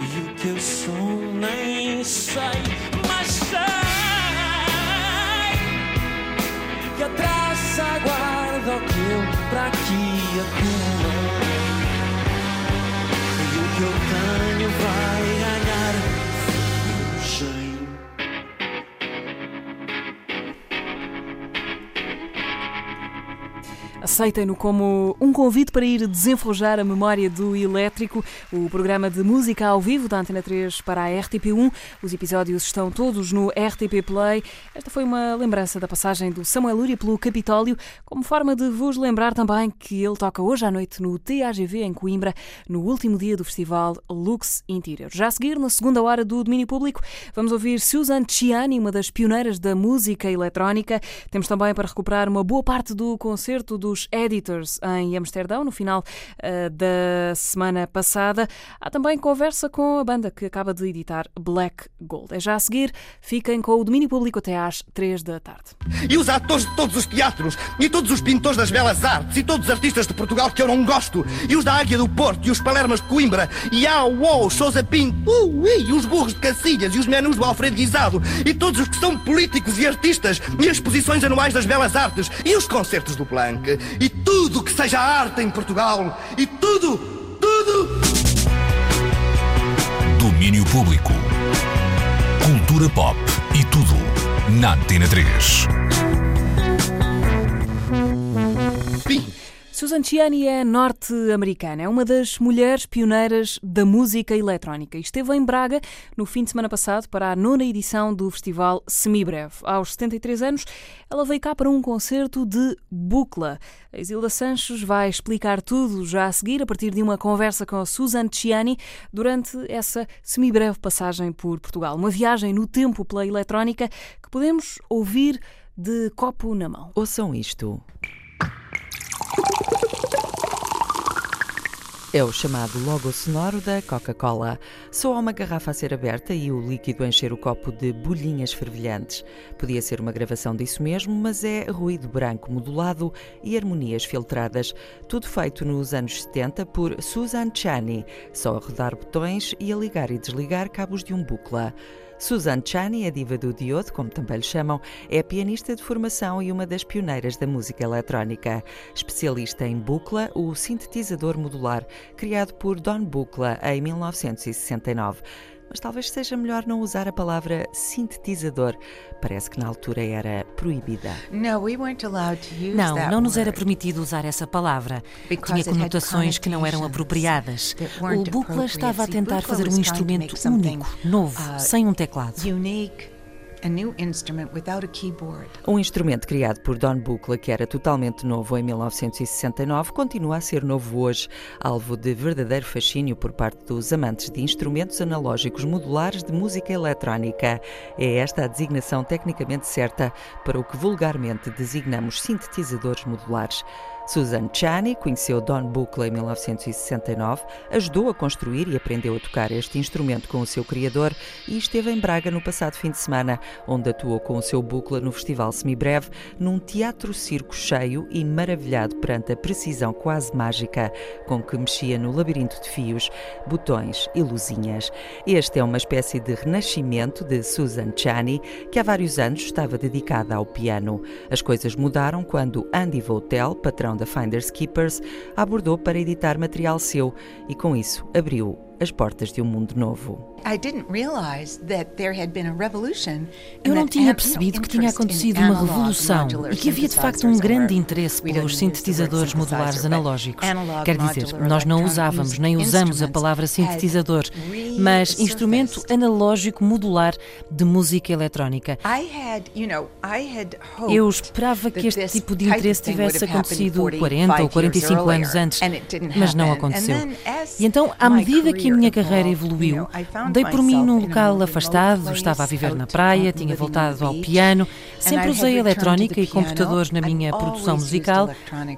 E o que eu sou nem sei, mas sei que a traça aguarda o que eu para aqui acumulei. E o que eu tenho vai Aceitem-no como um convite para ir desenforjar a memória do Elétrico, o programa de música ao vivo da Antena 3 para a RTP1. Os episódios estão todos no RTP Play. Esta foi uma lembrança da passagem do Samuel Lúria pelo Capitólio, como forma de vos lembrar também que ele toca hoje à noite no TAGV em Coimbra, no último dia do festival Lux Interior. Já a seguir, na segunda hora do domínio público, vamos ouvir Susan Ciani, uma das pioneiras da música eletrónica. Temos também para recuperar uma boa parte do concerto dos Editors em Amsterdão, no final uh, da semana passada. Há também conversa com a banda que acaba de editar Black Gold. É já a seguir, fiquem com o domínio público até às três da tarde. E os atores de todos os teatros, e todos os pintores das belas artes, e todos os artistas de Portugal que eu não gosto, e os da Águia do Porto, e os Palermas de Coimbra, e a UOL, Sousa Pinto, uh, e os burros de Cacilhas, e os menus do Alfredo Guisado, e todos os que são políticos e artistas, e as exposições anuais das belas artes, e os concertos do Planck, e tudo que seja arte em Portugal, e tudo, tudo. Domínio Público. Cultura pop e tudo na Antena 3. Fim. Susan Ciani é norte-americana, é uma das mulheres pioneiras da música eletrónica e esteve em Braga no fim de semana passado para a nona edição do festival Semibreve. Aos 73 anos, ela veio cá para um concerto de bucla. A Isilda Sanches vai explicar tudo já a seguir, a partir de uma conversa com a Susan Ciani durante essa semibreve passagem por Portugal. Uma viagem no tempo pela eletrónica que podemos ouvir de copo na mão. Ouçam isto. É o chamado logo sonoro da Coca-Cola. Soa uma garrafa a ser aberta e o líquido encher o copo de bolhinhas fervilhantes. Podia ser uma gravação disso mesmo, mas é ruído branco modulado e harmonias filtradas. Tudo feito nos anos 70 por Susan Chani, só a rodar botões e a ligar e desligar cabos de um bucla. Susan Chani, a diva do diodo, como também lhe chamam, é pianista de formação e uma das pioneiras da música eletrónica. Especialista em bucla, o sintetizador modular, criado por Don Buchla em 1969 mas talvez seja melhor não usar a palavra sintetizador. Parece que na altura era proibida. Não, não nos era permitido usar essa palavra. Tinha conotações que não eram apropriadas. O Buchla estava a tentar fazer um instrumento único, novo, sem um teclado. Um instrumento criado por Don Buchla, que era totalmente novo em 1969, continua a ser novo hoje, alvo de verdadeiro fascínio por parte dos amantes de instrumentos analógicos modulares de música eletrónica. É esta a designação tecnicamente certa para o que vulgarmente designamos sintetizadores modulares. Susan Chani conheceu Don Buchla em 1969, ajudou a construir e aprendeu a tocar este instrumento com o seu criador e esteve em Braga no passado fim de semana, onde atuou com o seu Buchla no Festival Semibreve, num teatro-circo cheio e maravilhado perante a precisão quase mágica com que mexia no labirinto de fios, botões e luzinhas. Este é uma espécie de renascimento de Susan Chani, que há vários anos estava dedicada ao piano. As coisas mudaram quando Andy Votel, patrão da Finders Keepers, abordou para editar material seu e, com isso, abriu as portas de um mundo novo. Eu não tinha percebido que tinha acontecido uma revolução e que havia de facto um grande interesse pelos sintetizadores modulares analógicos. Quer dizer, nós não usávamos nem usamos a palavra sintetizador, mas instrumento analógico modular de música eletrónica. Eu esperava que este tipo de interesse tivesse acontecido 40 ou 45 anos antes, mas não aconteceu. E então, à medida que a minha carreira evoluiu, dei por mim num local afastado, estava a viver na praia, tinha voltado ao piano, sempre usei eletrónica e computadores na minha produção musical,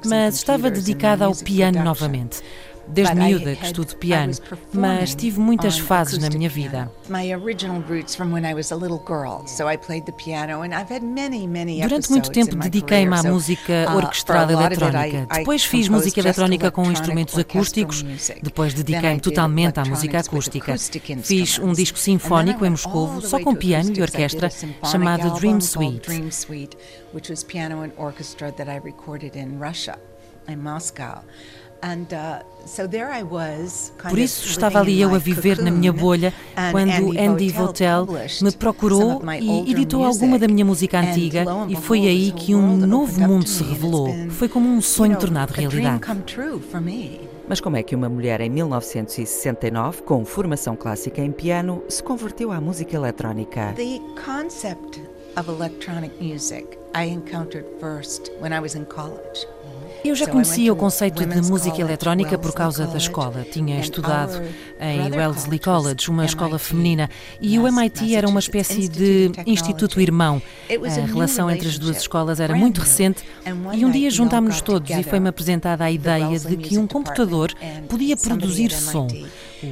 mas estava dedicada ao piano novamente desde miúda que estudo piano, mas tive muitas fases na minha vida. Durante muito tempo dediquei-me à música uh, orquestrada eletrónica. Depois fiz música eletrónica com instrumentos acústicos. Depois dediquei-me totalmente à música acústica. Fiz um disco sinfónico em Moscou, só com piano e orquestra, chamado Dream Suite. em Moscou. Uh, Por isso estava ali eu a viver na minha bolha quando Andy Votel me procurou e editou alguma da minha música antiga e foi aí que um novo mundo se revelou. Foi como um sonho tornado realidade. Mas como é que uma mulher em 1969, com formação clássica em piano, se converteu à música eletrónica? The concept of electronic music I encountered first when I was in college. Eu já conhecia o conceito de música eletrónica por causa da escola. Tinha estudado em Wellesley College, uma escola feminina, e o MIT era uma espécie de instituto irmão. A relação entre as duas escolas era muito recente e um dia juntámos-nos todos e foi-me apresentada a ideia de que um computador podia produzir som.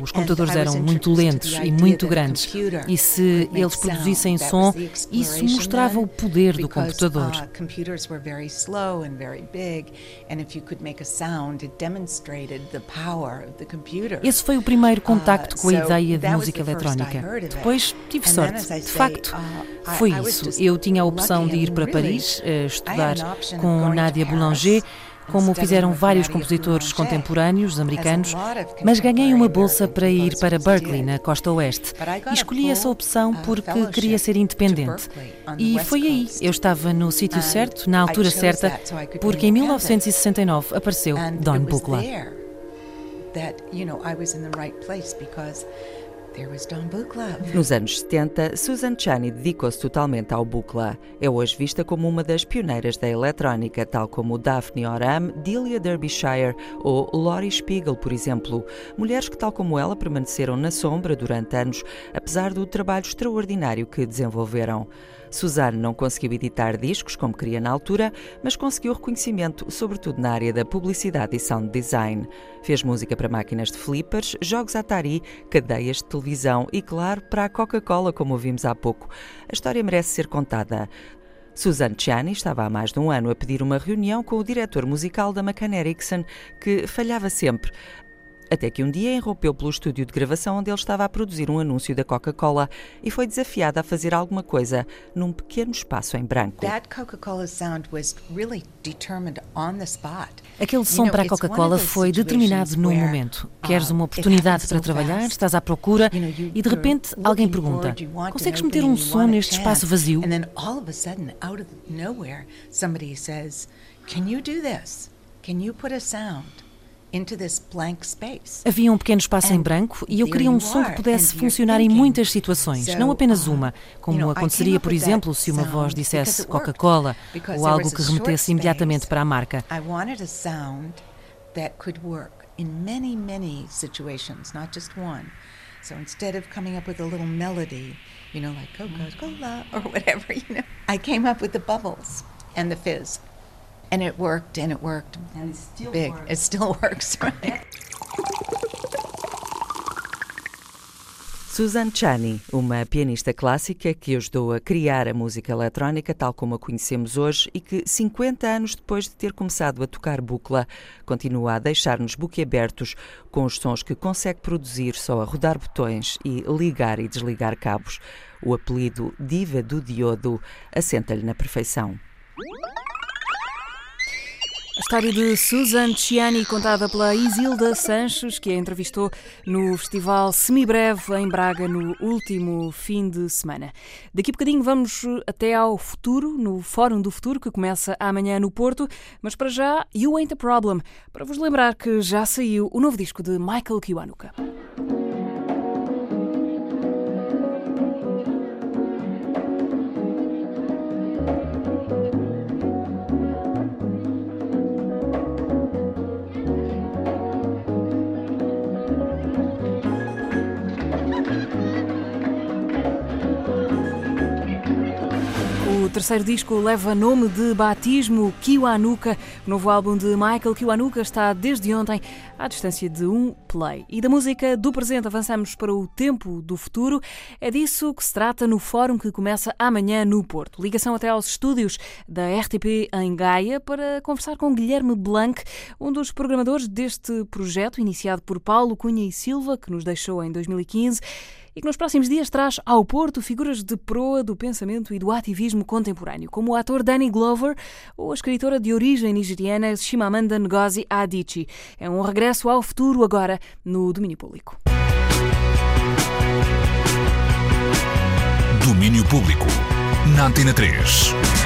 Os computadores eram muito lentos e muito grandes, e se eles produzissem som, isso mostrava o poder do computador. Esse foi o primeiro contacto com a ideia de música eletrónica. Depois tive sorte, de facto. Foi isso. Eu tinha a opção de ir para Paris, eh, estudar com Nadia Boulanger como fizeram vários compositores contemporâneos americanos, mas ganhei uma bolsa para ir para Berkeley, na costa oeste. E escolhi essa opção porque queria ser independente. E foi aí, eu estava no sítio certo, na altura certa, porque em 1969 apareceu Don Buchla. Nos anos 70, Susan Chani dedicou-se totalmente ao bucla. É hoje vista como uma das pioneiras da eletrónica, tal como Daphne Oram, Delia Derbyshire ou Lori Spiegel, por exemplo. Mulheres que, tal como ela, permaneceram na sombra durante anos, apesar do trabalho extraordinário que desenvolveram. Suzanne não conseguiu editar discos como queria na altura, mas conseguiu reconhecimento, sobretudo na área da publicidade e sound design. Fez música para máquinas de flippers, jogos Atari, cadeias de televisão e, claro, para a Coca-Cola, como ouvimos há pouco. A história merece ser contada. Susan Chiani estava há mais de um ano a pedir uma reunião com o diretor musical da McCann Erickson, que falhava sempre. Até que um dia irrompeu pelo estúdio de gravação onde ele estava a produzir um anúncio da Coca-Cola e foi desafiado a fazer alguma coisa num pequeno espaço em branco. Aquele som para a Coca-Cola foi determinado num momento. Queres uma oportunidade para trabalhar, estás à procura e de repente alguém pergunta: Consegues meter um som neste espaço vazio? Can you do this? Can you put a sound? Havia um pequeno espaço em branco e eu queria um som que pudesse funcionar em muitas situações, não apenas uma, como aconteceria, por exemplo, se uma voz dissesse Coca-Cola ou algo que remetesse imediatamente para a marca. in many, many situations, not just one. So instead of coming up with a little melody, you know, like Coca-Cola or whatever, you know, I came up with the bubbles and the fizz. And it worked, and it worked and it still big. Works. It still works, right? Susan Chani, uma pianista clássica que ajudou a criar a música eletrónica tal como a conhecemos hoje e que, 50 anos depois de ter começado a tocar bucla, continua a deixar-nos boquiabertos com os sons que consegue produzir só a rodar botões e ligar e desligar cabos. O apelido Diva do Diodo assenta-lhe na perfeição. A história de Susan Chiani, contada pela Isilda Sanches, que a entrevistou no Festival Semibreve em Braga no último fim de semana. Daqui a bocadinho vamos até ao futuro, no Fórum do Futuro, que começa amanhã no Porto. Mas para já, You Ain't a Problem, para vos lembrar que já saiu o novo disco de Michael Kiwanuka. Terceiro disco leva nome de batismo Kiwanuka. O novo álbum de Michael Kiwanuka está desde ontem à distância de um play. E da música do presente avançamos para o tempo do futuro. É disso que se trata no fórum que começa amanhã no Porto. Ligação até aos estúdios da RTP em Gaia para conversar com Guilherme Blanc, um dos programadores deste projeto iniciado por Paulo Cunha e Silva, que nos deixou em 2015 e que nos próximos dias traz ao Porto figuras de proa do pensamento e do ativismo contemporâneo, como o ator Danny Glover ou a escritora de origem nigeriana Shimamanda Ngozi Adichie. É um regresso ao futuro agora no domínio público. Domínio Público, na Antena 3.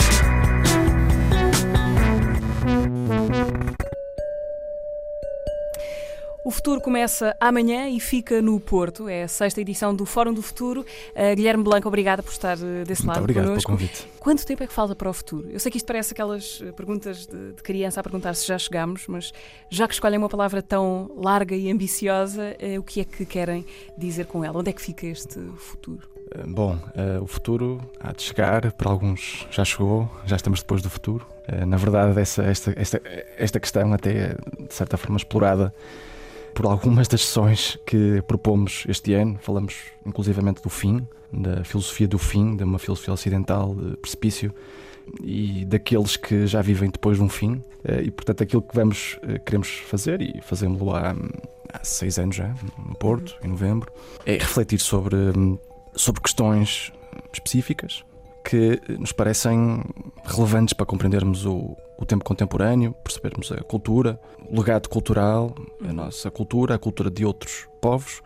O futuro começa amanhã e fica no Porto. É a sexta edição do Fórum do Futuro. Uh, Guilherme Blanco, obrigada por estar uh, desse Muito lado obrigado connosco. pelo convite. Quanto tempo é que falta para o futuro? Eu sei que isto parece aquelas uh, perguntas de, de criança a perguntar se já chegamos, mas já que escolhem uma palavra tão larga e ambiciosa, o que é que querem dizer com ela? Onde é que fica este futuro? Bom, o futuro há de chegar, para alguns já chegou, já estamos depois do futuro. na verdade, essa, esta, esta, esta questão até é, de certa forma explorada por algumas das sessões que propomos este ano. Falamos inclusivamente do fim, da filosofia do fim, de uma filosofia ocidental de precipício e daqueles que já vivem depois de um fim. Eh, e, portanto, aquilo que vamos, eh, queremos fazer, e fazemos-lo há, há seis anos já, no Porto, em novembro, é refletir sobre, sobre questões específicas que nos parecem relevantes para compreendermos o, o tempo contemporâneo, percebermos a cultura, o legado cultural, a nossa cultura, a cultura de outros povos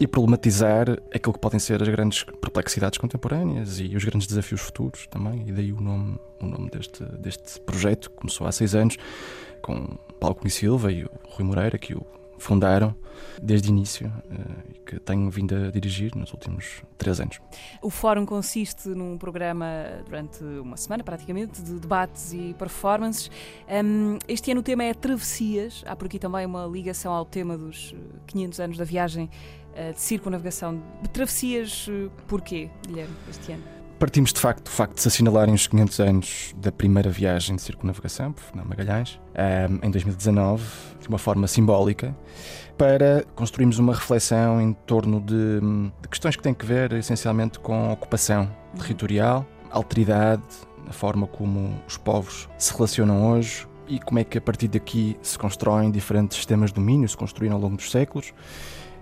e problematizar aquilo que podem ser as grandes perplexidades contemporâneas e os grandes desafios futuros também. E daí o nome, o nome deste, deste projeto, que começou há seis anos, com Paulo Cunha Silva e o Rui Moreira, que o fundaram desde o início eh, e que tenho vindo a dirigir nos últimos três anos. O fórum consiste num programa durante uma semana, praticamente, de debates e performances. Este ano o tema é travessias. Há por aqui também uma ligação ao tema dos 500 anos da viagem eh, de circunnavegação. Travessias, eh, porquê, Guilherme, este ano? Partimos de facto do facto de se assinalarem os 500 anos da primeira viagem de circunnavegação por Fernando Magalhães, em 2019, de uma forma simbólica, para construirmos uma reflexão em torno de, de questões que têm que ver essencialmente com ocupação territorial, alteridade, a forma como os povos se relacionam hoje e como é que a partir daqui se constroem diferentes sistemas de domínio, se construíram ao longo dos séculos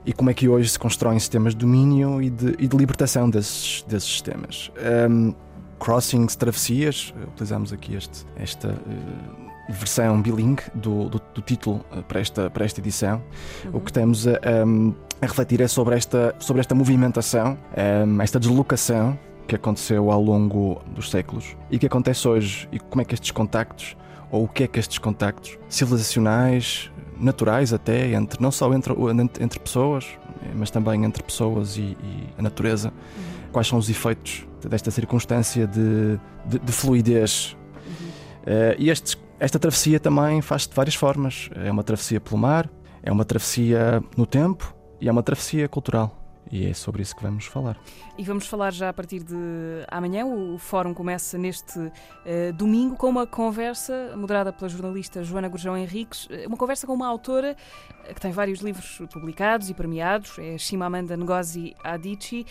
e como é que hoje se constroem sistemas de domínio e de, e de libertação desses, desses sistemas. Um, crossings, travessias, utilizamos aqui este, esta uh, versão bilingue do, do, do, título uh, para esta, para esta edição. Uhum. O que estamos a, um, a, refletir é sobre esta, sobre esta movimentação, um, esta deslocação que aconteceu ao longo dos séculos e que acontece hoje e como é que estes contactos ou o que é que estes contactos civilizacionais, naturais até, entre, não só entre, entre pessoas, mas também entre pessoas e, e a natureza, uhum. quais são os efeitos desta circunstância de, de, de fluidez. Uhum. Uh, e estes, esta travessia também faz-se de várias formas. É uma travessia pelo mar, é uma travessia no tempo e é uma travessia cultural. E é sobre isso que vamos falar. E vamos falar já a partir de amanhã. O fórum começa neste uh, domingo com uma conversa moderada pela jornalista Joana Gurjão Henriques, eh, uma conversa com uma autora eh, que tem vários livros publicados e premiados, é Shimamanda Ngozi Adichie.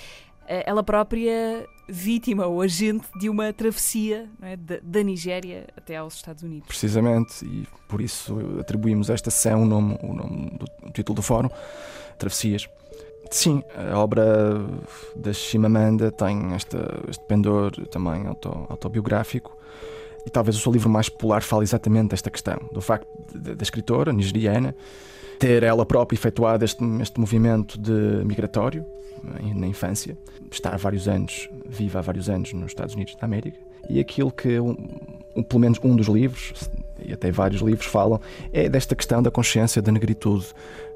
Ela própria vítima ou agente de uma travessia é, da, da, Nigéria até aos Estados Unidos. Precisamente, e por isso atribuímos a esta sessão o nome, o nome do o título do fórum, Travessias. Sim, a obra da Shimamanda tem esta, este pendor também auto, autobiográfico e talvez o seu livro mais popular fale exatamente desta questão, do facto da escritora nigeriana ter ela própria efetuado este, este movimento de migratório na infância, estar vários anos, viva há vários anos nos Estados Unidos da América, e aquilo que, um, um, pelo menos um dos livros, e até vários livros falam, é desta questão da consciência da negritude,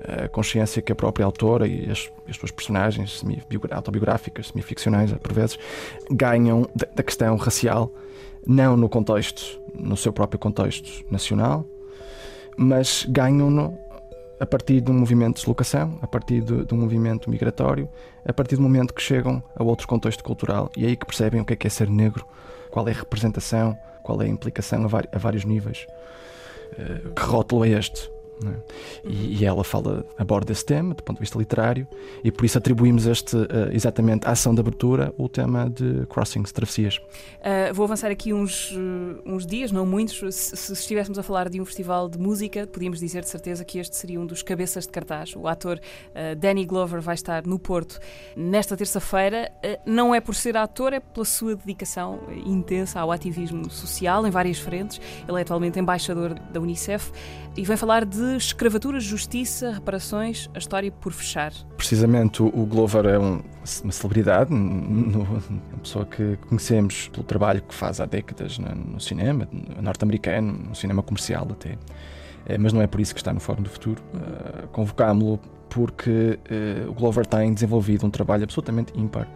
a consciência que a própria autora e as, as suas personagens autobiográficas, semi-ficcionais, por vezes, ganham da, da questão racial, não no contexto, no seu próprio contexto nacional, mas ganham-no a partir de um movimento de deslocação, a partir de, de, um movimento migratório, a partir do momento que chegam a outro contexto cultural. E é aí que percebem o que é, que é ser negro, qual é a representação, qual é a implicação a, vários níveis. Uh, que rótulo é este? É? E, e, ela fala, aborda esse tema do ponto de vista literário e por isso atribuímos este, uh, exatamente à ação de abertura, o tema de crossings, travessias. Uh, vou avançar aqui uns, uh, uns dias, não muitos. Se, se, estivéssemos a falar de um festival de música, podíamos dizer de certeza que este seria um dos cabeças de cartaz. O ator Danny Glover vai estar no Porto nesta terça-feira. não é por ser ator, é pela sua dedicação intensa ao ativismo social em várias frentes. Ele é atualmente embaixador da Unicef e vem falar de escravatura, justiça, reparações, a história por fechar. Precisamente o Glover é um, uma celebridade, uma pessoa que conhecemos pelo trabalho que faz há décadas no, cinema, norte-americano, no cinema comercial até. É, mas não é por isso que está no Fórum do Futuro. Uh, Convocámo-lo porque uh, o Glover tem desenvolvido um trabalho absolutamente ímpar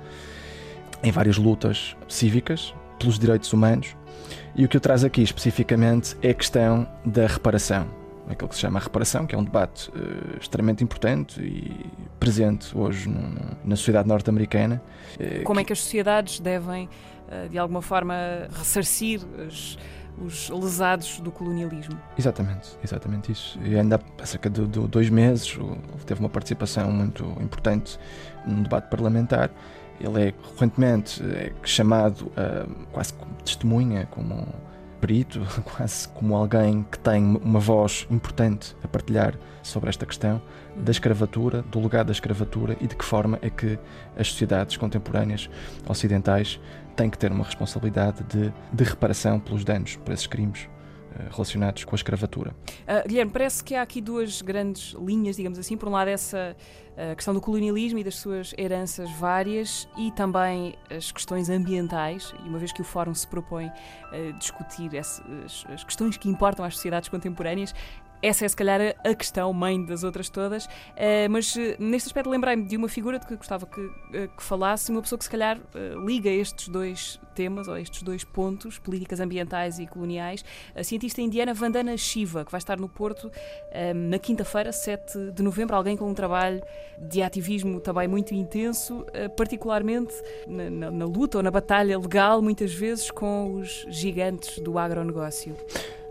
em várias lutas cívicas pelos direitos humanos. E o que eu traz aqui especificamente é a questão da reparação aquilo que se chama a reparação, que é um debate uh, extremamente importante e presente hoje no, na sociedade norte-americana. Uh, Como é que as sociedades devem, uh, de alguma forma, ressarcir os, os lesados do colonialismo? Exatamente, exatamente isso. E ainda há cerca de, de dois meses teve uma participação muito importante num debate parlamentar. Ele é recorrentemente é chamado quase como testemunha, como perito, quase como alguém que tem uma voz importante a partilhar sobre esta questão da escravatura, do legado da escravatura e de que forma é que as sociedades contemporâneas ocidentais têm que ter uma responsabilidade de, de reparação pelos danos por esses crimes relacionados com a escravatura. Uh, Guilherme, parece que há aqui duas grandes linhas, digamos assim. Por um lado, essa uh, questão do colonialismo e das suas heranças várias e também as questões ambientais. E uma vez que o Fórum se propõe uh, discutir esse, as, as questões que importam às sociedades contemporâneas, essa é, se calhar, a questão mãe das outras todas. Uh, mas uh, neste aspecto, lembrei-me de uma figura de que gostava que, uh, que falasse, uma pessoa que, se calhar, liga estes dois temas, ou estes dois pontos, políticas ambientais e coloniais, a cientista indiana Vandana Shiva, que vai estar no Porto na quinta-feira, 7 de novembro. Alguém com um trabalho de ativismo também muito intenso, eh, particularmente na, na, na luta ou na batalha legal, muitas vezes com os gigantes do agronegócio.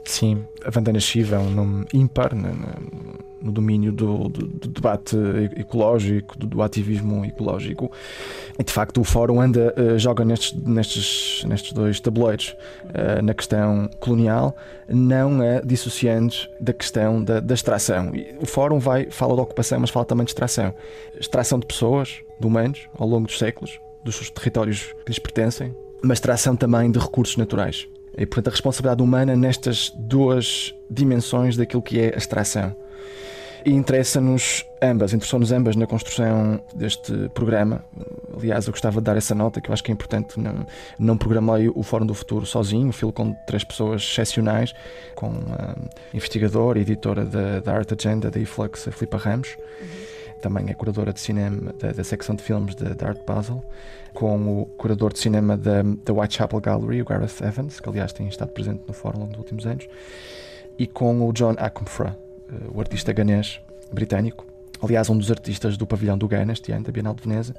Sim, a Vandana Shiva é um nome ímpar no, domínio do, do, do, debate ecológico, do, do, ativismo ecológico. E de facto o Fórum anda, uh, joga nestes, nestes, nestes dois tabuleiros, uh, na questão colonial, não a dissociando da questão da, da extração. O Fórum vai, fala de ocupação, mas fala também de extração. Extração de pessoas, de humanos, ao longo dos séculos, dos territórios que lhes pertencem, mas extração também de recursos naturais. E, portanto, a responsabilidade humana nestas duas dimensões daquilo que é a extração. E interessa-nos ambas, interessou-nos ambas na construção deste programa. Aliás, eu gostava de dar essa nota que eu acho que é importante. Não, não programei o Fórum do Futuro sozinho, filo com três pessoas excepcionais, com uma investigadora e editora da, da Art Agenda da Influx, a Filipa Ramos. Uhum também é curadora de cinema da, da secção de filmes da Art Basel, com o curador de cinema da, da Whitechapel Gallery, o Gareth Evans, que aliás tem estado presente no fórum nos últimos anos, e com o John Akomfra, eh, o artista ganês britânico, aliás, um dos artistas do pavilhão do Ghana este ano, da Bienal de Veneza,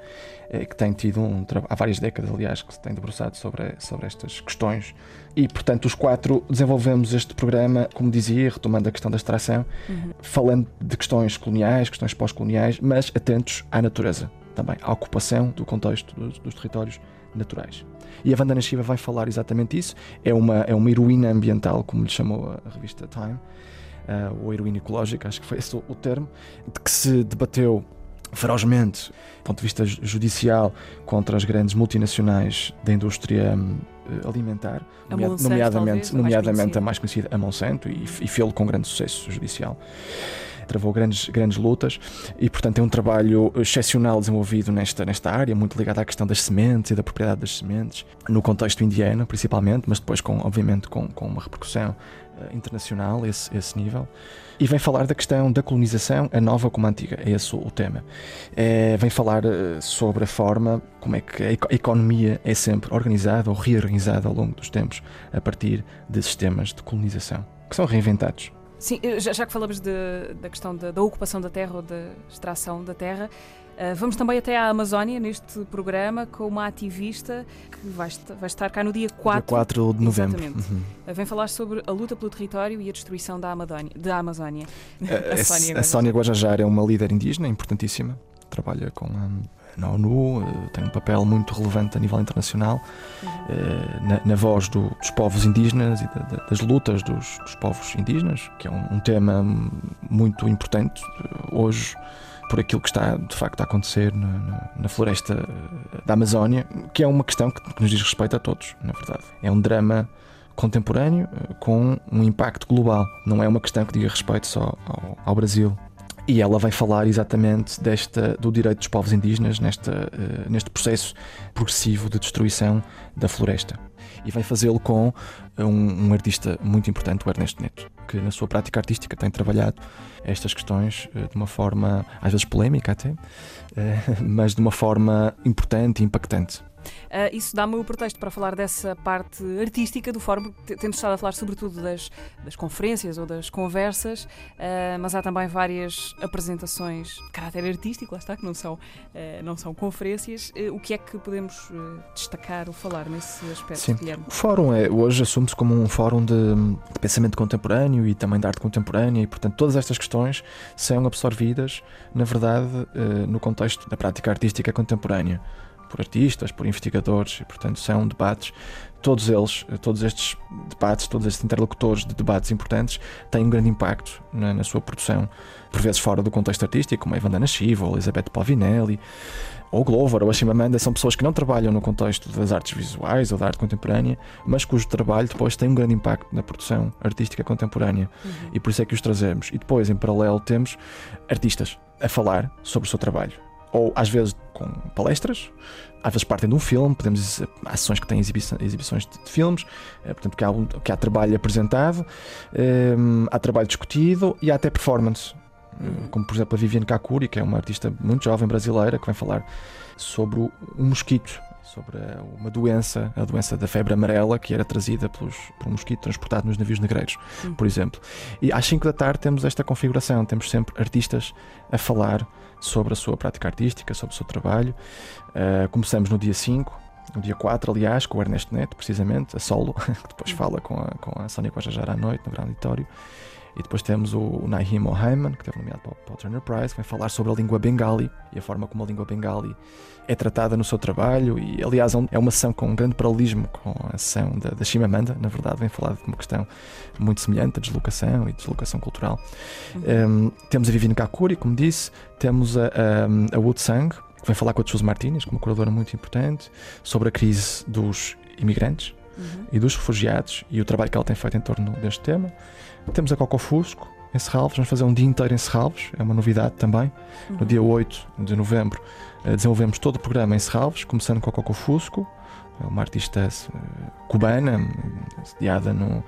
eh, que tem tido um há várias décadas, aliás, que se tem debruçado sobre, sobre estas questões. E, portanto, os quatro desenvolvemos este programa, como dizia, retomando a questão da extração, uhum. falando de questões coloniais, questões pós-coloniais, mas atentos à natureza também, à ocupação do contexto dos, dos territórios naturais. E a Vandana Shiva vai falar exatamente isso. É uma, é uma heroína ambiental, como lhe chamou a revista Time uh, ou heroína ecológica, acho que foi esse o termo, de que se debateu ferozmente, do ponto de vista judicial, contra as grandes multinacionais da indústria hum, alimentar, Monsanto, nomeadamente, talvez, nomeadamente a mais conhecida, a Monsanto, e, e fê-lo com grande sucesso judicial travou grandes, grandes lutas e, portanto, é um trabalho excepcional desenvolvido nesta, nesta área, muito ligado à questão das sementes e da propriedade das sementes, no contexto indiano, principalmente, mas depois, com, obviamente, com, com uma repercussão uh, internacional, esse, esse nível. E vem falar da questão da colonização, a nova como a antiga, é esse o tema. É, vem falar uh, sobre a forma como é que a economia é sempre organizada ou reorganizada ao longo dos tempos a partir de sistemas de colonização, que são reinventados. Sim, já, já que falamos de, da questão da, ocupação da terra ou da extração da terra, vamos também até à Amazónia neste programa com uma ativista que vai, estar cá no dia 4, dia 4 de novembro. Exatamente. Uhum. Uh, vem falar sobre a luta pelo território e a destruição da, Amadónia, da Amazónia. A, Sónia a Sónia Guajajara é uma líder indígena importantíssima, trabalha com a na ONU, tem um papel muito relevante a nível internacional uhum. na, na, voz do, dos povos indígenas e das lutas dos, dos, povos indígenas, que é um, um, tema muito importante hoje por aquilo que está de facto a acontecer na, na, floresta da Amazónia, que é uma questão que, que nos diz respeito a todos, na verdade. É um drama contemporâneo com um impacto global. Não é uma questão que diga respeito só ao, ao Brasil e ela vai falar exatamente desta, do direito dos povos indígenas nesta, uh, neste processo progressivo de destruição da floresta. E vai fazê-lo com um, um, artista muito importante, o Ernesto Neto, que na sua prática artística tem trabalhado estas questões uh, de uma forma, às vezes polémica até, uh, mas de uma forma importante e impactante. Uh, isso dá-me o pretexto para falar dessa parte artística do fórum, porque temos estado a falar sobretudo das, das conferências ou das conversas, uh, mas há também várias apresentações de caráter artístico, lá está, que não são, uh, não são conferências. o que é que podemos destacar ou falar nesse aspecto, Sim. Guilherme? O fórum é, hoje assume-se como um fórum de, de pensamento contemporâneo e também de arte contemporânea, e portanto todas estas questões são absorvidas, na verdade, no contexto da prática artística contemporânea por artistas, por investigadores, e portanto são debates, todos eles, todos estes debates, todos estes interlocutores de debates importantes têm um grande impacto na, na sua produção, por vezes fora do contexto artístico, como a Ivandana Shiva, ou Elisabeth Pavinelli, ou Glover, ou a Chimamanda, são pessoas que não trabalham no contexto das artes visuais ou da arte contemporânea, mas cujo trabalho depois tem um grande impacto na produção artística contemporânea. Uhum. E por isso é que os trazemos. E depois, em paralelo, temos artistas a falar sobre o seu trabalho ou às vezes com palestras, às vezes partem de um filme, podemos ações que têm exibições de, de filmes, eh, portanto que há, que há trabalho apresentado, eh, há trabalho discutido e há até performance, eh, como por exemplo a Viviane Kakuri, que é uma artista muito jovem brasileira que vai falar sobre o, um mosquito sobre uma doença, a doença da febre amarela, que era trazida pelos, por um mosquito transportado nos navios negreiros, hum. por exemplo. E às 5 da tarde temos esta configuração, temos sempre artistas a falar sobre a sua prática artística, sobre o seu trabalho. Uh, começamos no dia 5, no dia 4, aliás, com o Ernesto Neto, precisamente, a solo, que depois hum. fala com a, com a Sónia Guajajara à noite, no Grande Auditório. E depois temos o Naheem Ohaiman, que teve nomeado para o Turner Prize, que vai falar sobre a língua bengali e a forma como a língua bengali é tratada no seu trabalho. E, aliás, é uma sessão com um grande paralelismo com a sessão da, da Chimamanda. Na verdade, vem falar de uma questão muito semelhante, a deslocação e deslocação cultural. Uhum. Um, temos a Viviane Kakuri, como disse, temos a, a, a Wood Sang, que vem falar com a Chus Martínez, uma curadora muito importante, sobre a crise dos imigrantes uhum. e dos refugiados e o trabalho que ela tem feito em torno deste tema. Temos a Coco Fusco, em Serralves, vamos fazer um dia inteiro em Serralves, é uma novidade também. Uhum. No dia 8 de novembro eh, desenvolvemos todo o programa em Serralves, começando com a Coco Fusco, é uma artista eh, cubana, sediada no,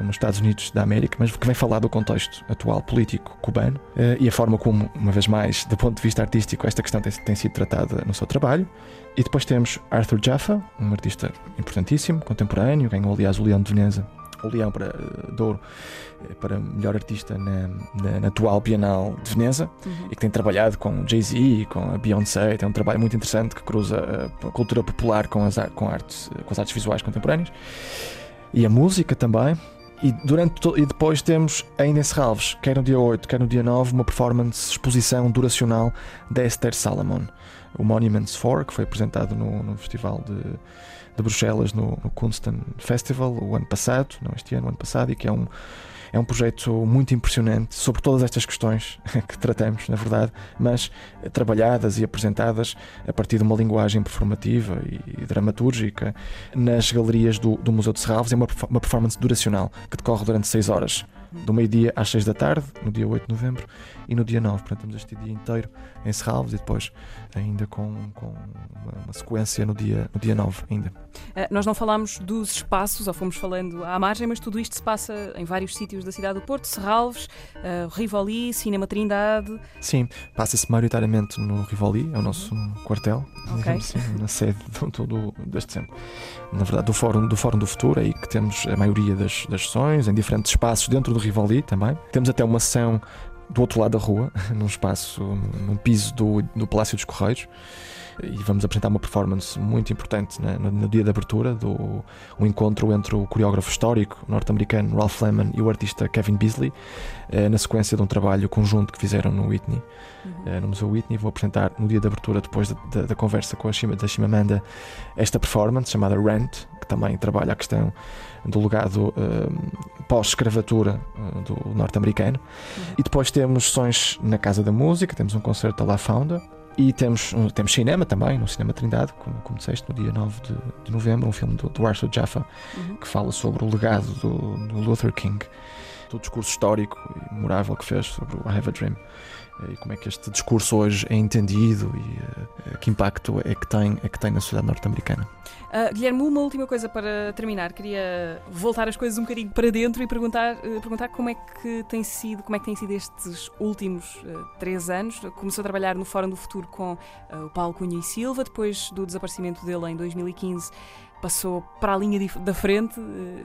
nos Estados Unidos da América, mas que vem falar do contexto atual político cubano eh, e a forma como, uma vez mais, do ponto de vista artístico, esta questão tem, tem sido tratada no seu trabalho. E depois temos Arthur Jaffa, um artista importantíssimo, contemporâneo, ganhou aliás o Leão de Veneza o Leão para uh, Douro eh, para melhor artista na, na, na atual Bienal de Veneza uhum. e que tem trabalhado com Jay-Z, com a Beyoncé, tem um trabalho muito interessante que cruza a, cultura popular com as, com, artes, com as artes visuais contemporâneas e a música também. E, durante e depois temos ainda em Serralves, quer no dia 8, quer no dia 9, uma performance, exposição duracional da Esther Salomon, o Monuments 4, que foi apresentado no, no Festival de de Bruxelas no, no Kunsten Festival o ano passado, não este ano, o ano passado, e que é um, é um projeto muito impressionante sobre todas estas questões que tratamos, na verdade, mas trabalhadas e apresentadas a partir de uma linguagem performativa e dramatúrgica nas galerias do, do Museu de Serralves. É uma, uma performance duracional que decorre durante seis horas do meio-dia às 6 da tarde, no dia 8 de novembro, e no dia 9. Portanto, temos este dia inteiro em Serralves e depois ainda com, com uma, uma, sequência no dia, no dia 9 ainda. Uh, nós não falámos dos espaços, ou fomos falando à margem, mas tudo isto se passa em vários sítios da cidade do Porto, Serralves, uh, Rivoli, Cinema Trindade. Sim, passa-se maioritariamente no Rivoli, é o nosso uhum. quartel, okay. assim, na sede do, do, deste centro. Na verdade, do Fórum do, Fórum do Futuro, aí que temos a maioria das, das sessões, em diferentes espaços dentro do Rivoli também. Temos até uma sessão do outro lado da rua, num espaço, num piso do, do Palácio dos Correios. E vamos apresentar uma performance muito importante né, no, no, dia de abertura do um encontro entre o coreógrafo histórico norte-americano Ralph Lehman e o artista Kevin Beasley, eh, na sequência de um trabalho conjunto que fizeram no Whitney, uhum. eh, no Museu Whitney. Vou apresentar no dia de abertura, depois da, da, da conversa com a Shima, da Shimamanda, esta performance chamada Rent, que também trabalha a questão do legado uh, pós-escravatura uh, do norte-americano. Uhum. E depois temos sessões na Casa da Música, temos um concerto da La Founda. E temos, temos cinema também, no Cinema Trindade, como, como disseste, no dia 9 de, de novembro, um filme do, do Arthur Jaffa, uhum. que fala sobre o legado do, do Luther King, do discurso histórico e memorável que fez sobre o I Have a Dream. Eh, e como é que este discurso hoje é entendido e uh, que impacto é que tem, é que tem na sociedade norte-americana. Uh, Guilherme, uma última coisa para terminar. Queria voltar as coisas um bocadinho para dentro e perguntar, uh, perguntar como é que tem sido, como é que tem sido estes últimos três anos. Começou a trabalhar no Fórum do Futuro com o Paulo Cunha e Silva, depois do desaparecimento dele em 2015 passou para a linha da frente,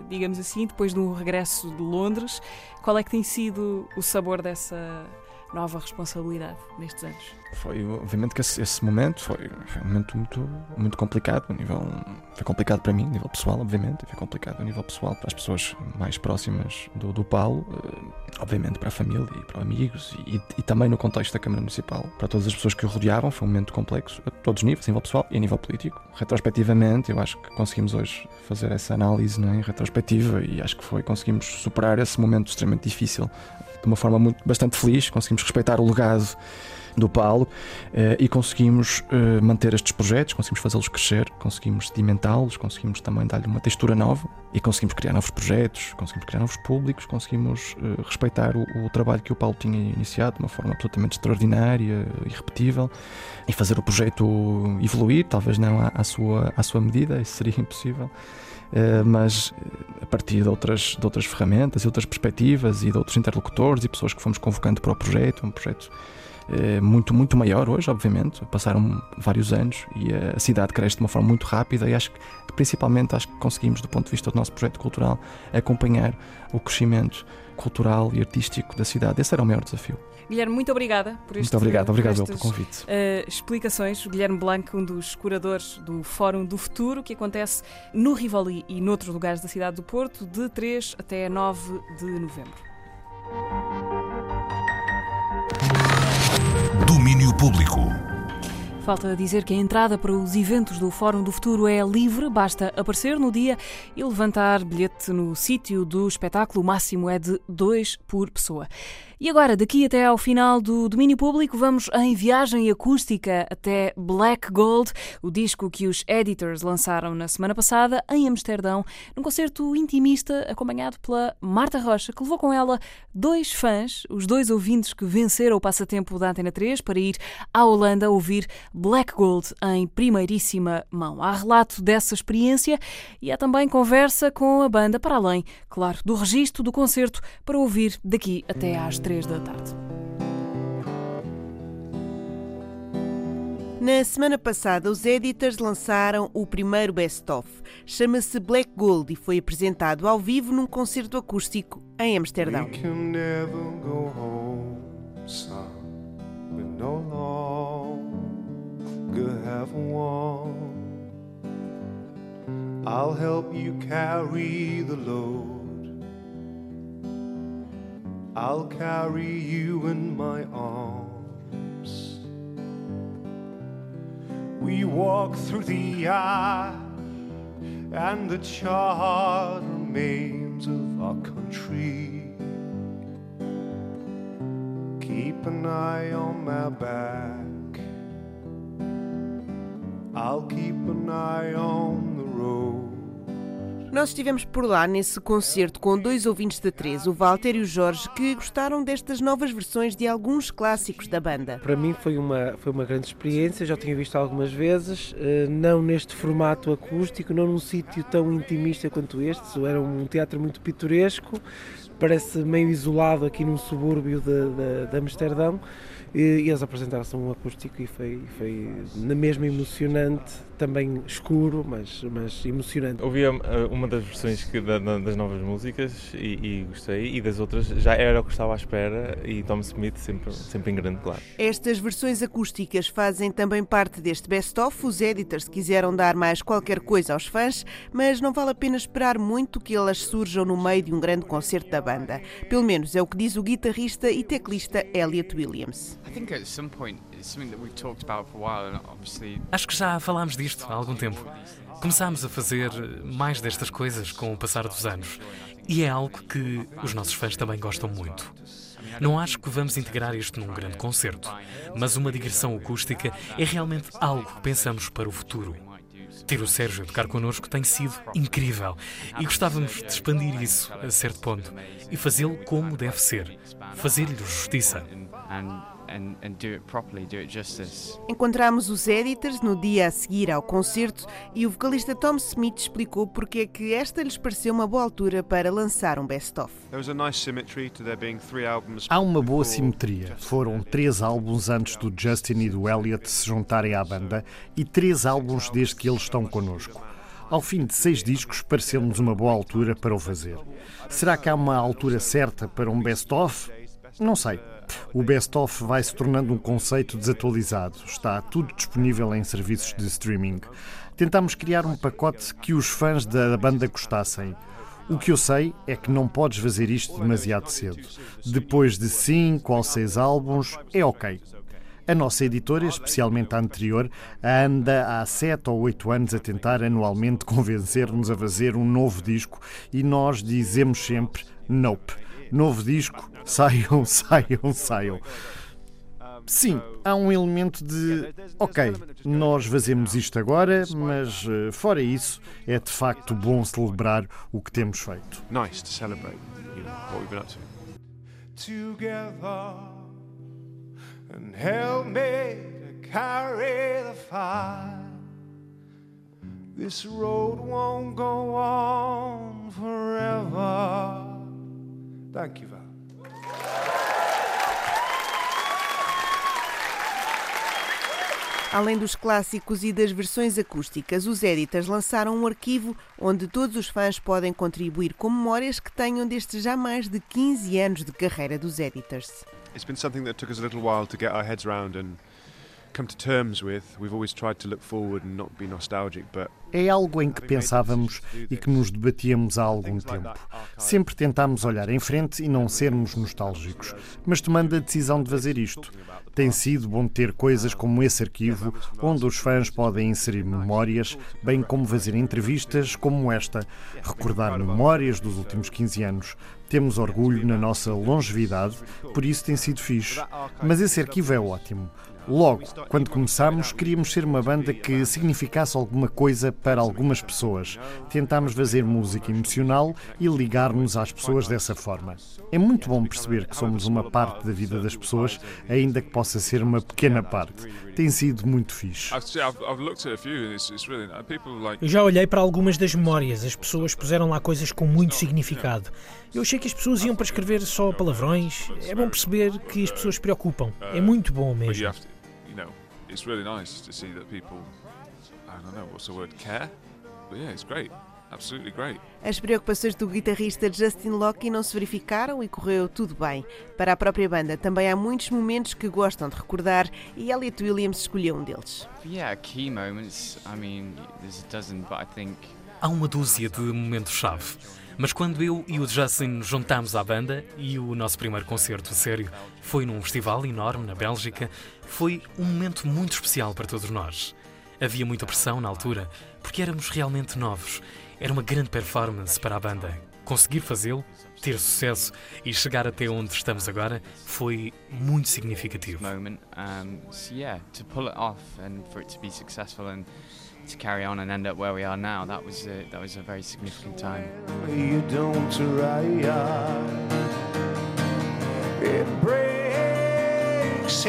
digamos assim, depois de um regresso de Londres. Qual é que tem sido o sabor dessa nova responsabilidade nestes anos? Foi, obviamente, que esse, esse momento foi, foi, um momento muito, muito complicado. A nível, foi complicado para mim, a nível pessoal, obviamente, foi complicado a nível pessoal para as pessoas mais próximas do, do Paulo, eh, obviamente para a família e para amigos e, e, também no contexto da Câmara Municipal. Para todas as pessoas que o rodeavam, foi um momento complexo, a todos os níveis, a nível pessoal e a nível político. Retrospectivamente, eu acho que conseguimos hoje fazer essa análise né, retrospectiva e acho que foi, conseguimos superar esse momento extremamente difícil de uma forma muito, bastante feliz, conseguimos respeitar o legado do Paulo eh, e conseguimos eh, manter estes projetos, conseguimos fazê-los crescer, conseguimos sedimentá-los, conseguimos também dar-lhe uma textura nova e conseguimos criar novos projetos, conseguimos criar novos públicos, conseguimos eh, respeitar o, o, trabalho que o Paulo tinha iniciado de uma forma absolutamente extraordinária, irrepetível e fazer o projeto evoluir, talvez não à, à sua, à sua medida, isso seria impossível. Uh, mas a partir de outras, de outras ferramentas e outras perspectivas e de outros interlocutores e pessoas que fomos convocando para o projeto, um projeto eh, muito, muito maior hoje, obviamente. Passaram vários anos e a cidade cresce de uma forma muito rápida e acho que, principalmente, acho que conseguimos, do ponto de vista do nosso projeto cultural, acompanhar o crescimento cultural e artístico da cidade. Esse era o maior desafio. Guilherme, muito obrigada por este Muito obrigado, obrigado por pelo estas, convite. uh, explicações. Guilherme Blanco, um dos curadores do Fórum do Futuro, que acontece no Rivoli e noutros lugares da cidade do Porto, de 3 até 9 de novembro. Domínio Público. Falta dizer que a entrada para os eventos do Fórum do Futuro é livre, basta aparecer no dia e levantar bilhete no sítio do espetáculo. O máximo é de dois por pessoa. E agora, daqui até ao final do domínio público, vamos em viagem acústica até Black Gold, o disco que os Editors lançaram na semana passada em Amsterdão, num concerto intimista acompanhado pela Marta Rocha, que levou com ela dois fãs, os dois ouvintes que venceram o passatempo da Antena 3 para ir à Holanda ouvir Black Gold em primeiríssima mão. Há relato dessa experiência e há também conversa com a banda para além, claro, do registro do concerto para ouvir daqui até às 3 três da tarde. Na semana passada, os Editors lançaram o primeiro best-of. Chama-se Black Gold e foi apresentado ao vivo num concerto acústico em Amsterdão. We can never go home, son, no longer have one. I'll help you carry the load. I'll carry you in my arms. We walk through the ash and the charred remains of our country. Keep an eye on my back. I'll keep an eye on. Nós estivemos por lá nesse concerto com dois ouvintes da 3, o Walter e o Jorge, que gostaram destas novas versões de alguns clássicos da banda. Para mim foi uma, foi uma grande experiência, já tinha visto algumas vezes, eh, não neste formato acústico, não num sítio tão intimista quanto este, era um teatro muito pitoresco, parece meio isolado aqui num subúrbio de, de, de Amsterdão e, e eles apresentaram-se um acústico e foi, foi na mesma emocionante, também escuro, mas, mas emocionante. Ouvi uh, uma das versões que, da, das novas músicas e, e, gostei, e das outras já era o que estava à espera, e Tom Smith sempre, sempre em grande claro. Estas versões acústicas fazem também parte deste best-of. Os editors quiseram dar mais qualquer coisa aos fãs, mas não vale a pena esperar muito que elas surjam no meio de um grande concerto da banda. Pelo menos é o que diz o guitarrista e teclista Elliot Williams. Acho que já falámos disto há algum tempo. Começámos a fazer mais destas coisas com o passar dos anos e é algo que os nossos fãs também gostam muito. Não acho que vamos integrar isto num grande concerto, mas uma digressão acústica é realmente algo que pensamos para o futuro. Ter o Sérgio a tocar connosco tem sido incrível e gostávamos de expandir isso a certo ponto e fazê-lo como deve ser, fazer-lhe justiça. And, and do it properly, do it justice. Encontramos os editors no dia a seguir ao concerto e o vocalista Tom Smith explicou porque é que esta lhes pareceu uma boa altura para lançar um best-of. Há uma boa simetria. Foram três álbuns antes do Justin e do Elliot se juntarem à banda e três álbuns desde que eles estão connosco. Ao fim de seis discos, pareceu-nos uma boa altura para o fazer. Será que há uma altura certa para um best-of? Não sei. O best-of vai se tornando um conceito desatualizado. Está tudo disponível em serviços de streaming. Tentámos criar um pacote que os fãs da banda gostassem. O que eu sei é que não podes fazer isto demasiado cedo. Depois de cinco ou seis álbuns, é ok. A nossa editora, especialmente a anterior, anda há sete ou oito anos a tentar anualmente convencer-nos a fazer um novo disco e nós dizemos sempre nope novo disco, saiam, saiam, saiam. Sim, há um elemento de ok, nós fazemos isto agora, mas eh, fora isso, é de facto bom celebrar o que temos feito. Nice to celebrate you know, what we've been up to. Together and help me to carry the fire. This road won't go on forever. Thank you, Val. Além dos clássicos e das versões acústicas, os Editors lançaram um arquivo onde todos os fãs podem contribuir com memórias que tenham destes já mais de 15 anos de carreira dos Editors. It's been something that took us a little while to get our heads around and come to terms with. We've always tried to look forward and not be nostalgic, but é algo em que pensávamos e que nos debatíamos há algum tempo. Sempre tentámos olhar em frente e não sermos nostálgicos, mas tomando a decisão de fazer isto. Tem sido bom ter coisas como esse arquivo, onde os fãs podem inserir memórias, bem como fazer entrevistas como esta, recordar memórias dos últimos 15 anos. Temos orgulho na nossa longevidade, por isso tem sido fixe. Mas esse arquivo é ótimo. Logo, quando começámos, queríamos ser uma banda que significasse alguma coisa para algumas pessoas. Tentámos fazer música emocional e ligar-nos às pessoas dessa forma. É muito bom perceber que somos uma parte da vida das pessoas, ainda que possa ser uma pequena parte. Tem sido muito fixe. Eu já olhei para algumas das memórias. As pessoas puseram lá coisas com muito significado. Eu achei que as pessoas iam para escrever só palavrões. É bom perceber que as pessoas se preocupam. É muito bom mesmo. It's really nice to see that people, I don't know what's the word, care. But yeah, it's great. Absolutely great. As preocupações do guitarrista Justin Locke não se verificaram e correu tudo bem. Para a própria banda também há muitos momentos que gostam de recordar e Elliot Williams escolheu um deles. Yeah, key moments. I mean, there's a dozen, but I think Há uma dúzia de momentos-chave. Mas quando eu e o Justin nos juntámos à banda e o nosso primeiro concerto sério foi num festival enorme na Bélgica, foi um momento muito especial para todos nós. Havia muita pressão na altura, porque éramos realmente novos. Era uma grande performance para a banda. Conseguir fazê-lo, ter sucesso e chegar até onde estamos agora foi muito significativo. Moment, um, so yeah, to pull it off and for it to be successful and to carry on and end up where we are now, that was a, that was a very significant time. You don't It breaks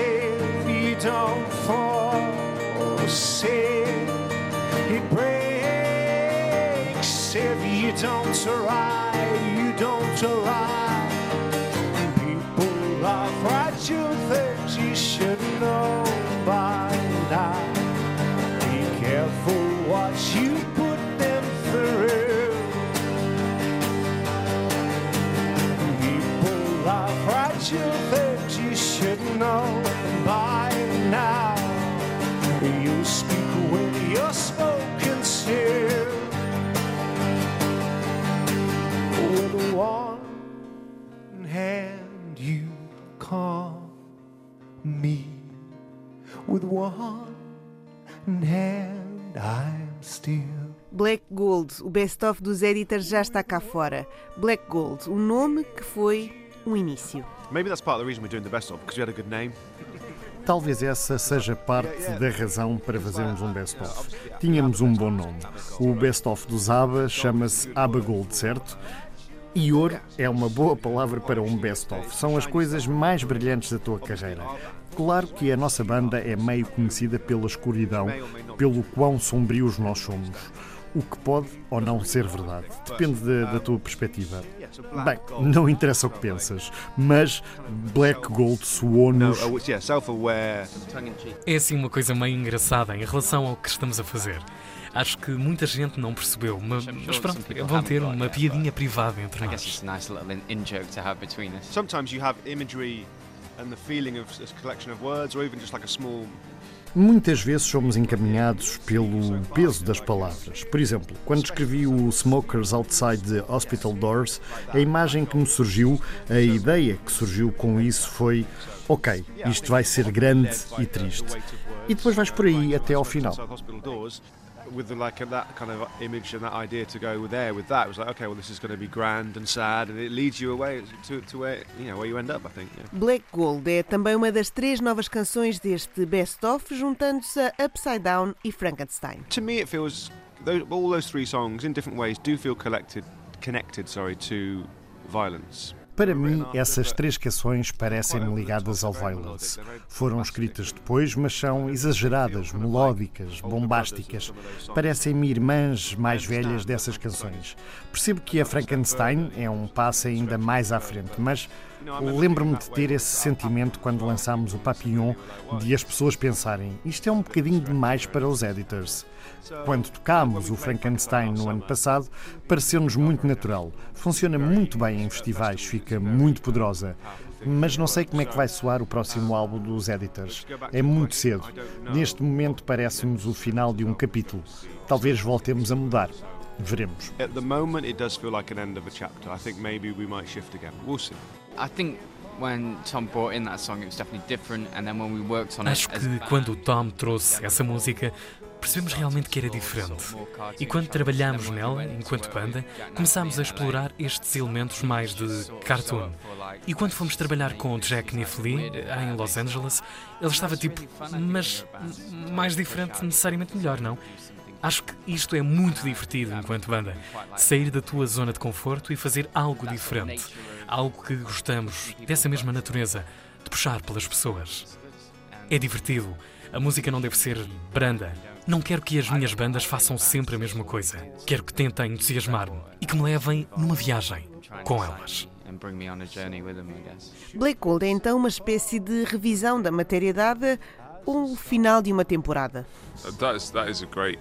don't It breaks if you don't try. you don't try. People are fragile things you should know by now Be careful what you put them through. People are fragile call me, with one hand. Black Gold, o best-of dos editors já está cá fora. Black Gold, um nome que foi um início. Maybe that's part of the reason we're doing the best-of, because we had a good name. Talvez essa seja parte da razão para fazermos um best-of. Tínhamos um bom nome. O best-of dos ABBA chama-se ABBA Gold, certo? E ouro é uma boa palavra para um best-of. São as coisas mais brilhantes da tua carreira. Claro que a nossa banda é meio conhecida pela escuridão, pelo quão sombrios nós somos. O que pode ou não ser verdade. Depende da, da tua perspectiva. Bem, não interessa o que pensas, mas Black Gold soou-nos. É assim uma coisa meio engraçada em relação ao que estamos a fazer. Acho que muita gente não percebeu, mas, mas pronto, vão ter uma piadinha privada entre nós. Sometimes you have imagery and the feeling of a collection of words, or even just like a small Muitas vezes somos encaminhados pelo peso das palavras. Por exemplo, quando escrevi o Smokers Outside the Hospital Doors, a imagem que me surgiu, a ideia que surgiu com isso foi: ok, isto vai ser grande e triste. E depois vais por aí até ao final. With the, like that kind of image and that idea to go there with that it was like okay well this is going to be grand and sad and it leads you away to, to where you know where you end up I think yeah. Black Gold é também uma das três novas canções deste best of juntando-se a Upside Down e Frankenstein to me it feels those, all those three songs in different ways do feel collected connected sorry to violence Para mim, essas três canções parecem-me ligadas ao Violence. Foram escritas depois, mas são exageradas, melódicas, bombásticas. Parecem-me irmãs mais velhas dessas canções. Percebo que a Frankenstein é um passo ainda mais à frente, mas Lembro-me de ter esse sentimento quando lançámos o Papillon, de as pessoas pensarem isto é um bocadinho demais para os editors. Quando tocámos o Frankenstein no ano passado, pareceu-nos muito natural. Funciona muito bem em festivais, fica muito poderosa. Mas não sei como é que vai soar o próximo álbum dos Editors. É muito cedo. Neste momento parece-nos o final de um capítulo. Talvez voltemos a mudar. Veremos. At the moment, it does feel like an end of a chapter. I think maybe we might shift again. We'll see. I think when Tom brought in that song, it was definitely different. And then when we worked on Acho que quando o Tom trouxe essa música, percebemos realmente que era diferente. E quando trabalhámos nela, enquanto banda, começámos a explorar estes elementos mais de cartoon. E quando fomos trabalhar com o Jack Lee em Los Angeles, ele estava tipo, mas mais diferente, necessariamente melhor, não? Acho que isto é muito divertido enquanto banda. Sair da tua zona de conforto e fazer algo diferente. Algo que gostamos, dessa mesma natureza, de puxar pelas pessoas. É divertido. A música não deve ser branda. Não quero que as minhas bandas façam sempre a mesma coisa. Quero que tentem entusiasmar-me e que me levem numa viagem com elas. Black Gold é então uma espécie de revisão da matéria dada ou o final de uma temporada. That is, that is a great.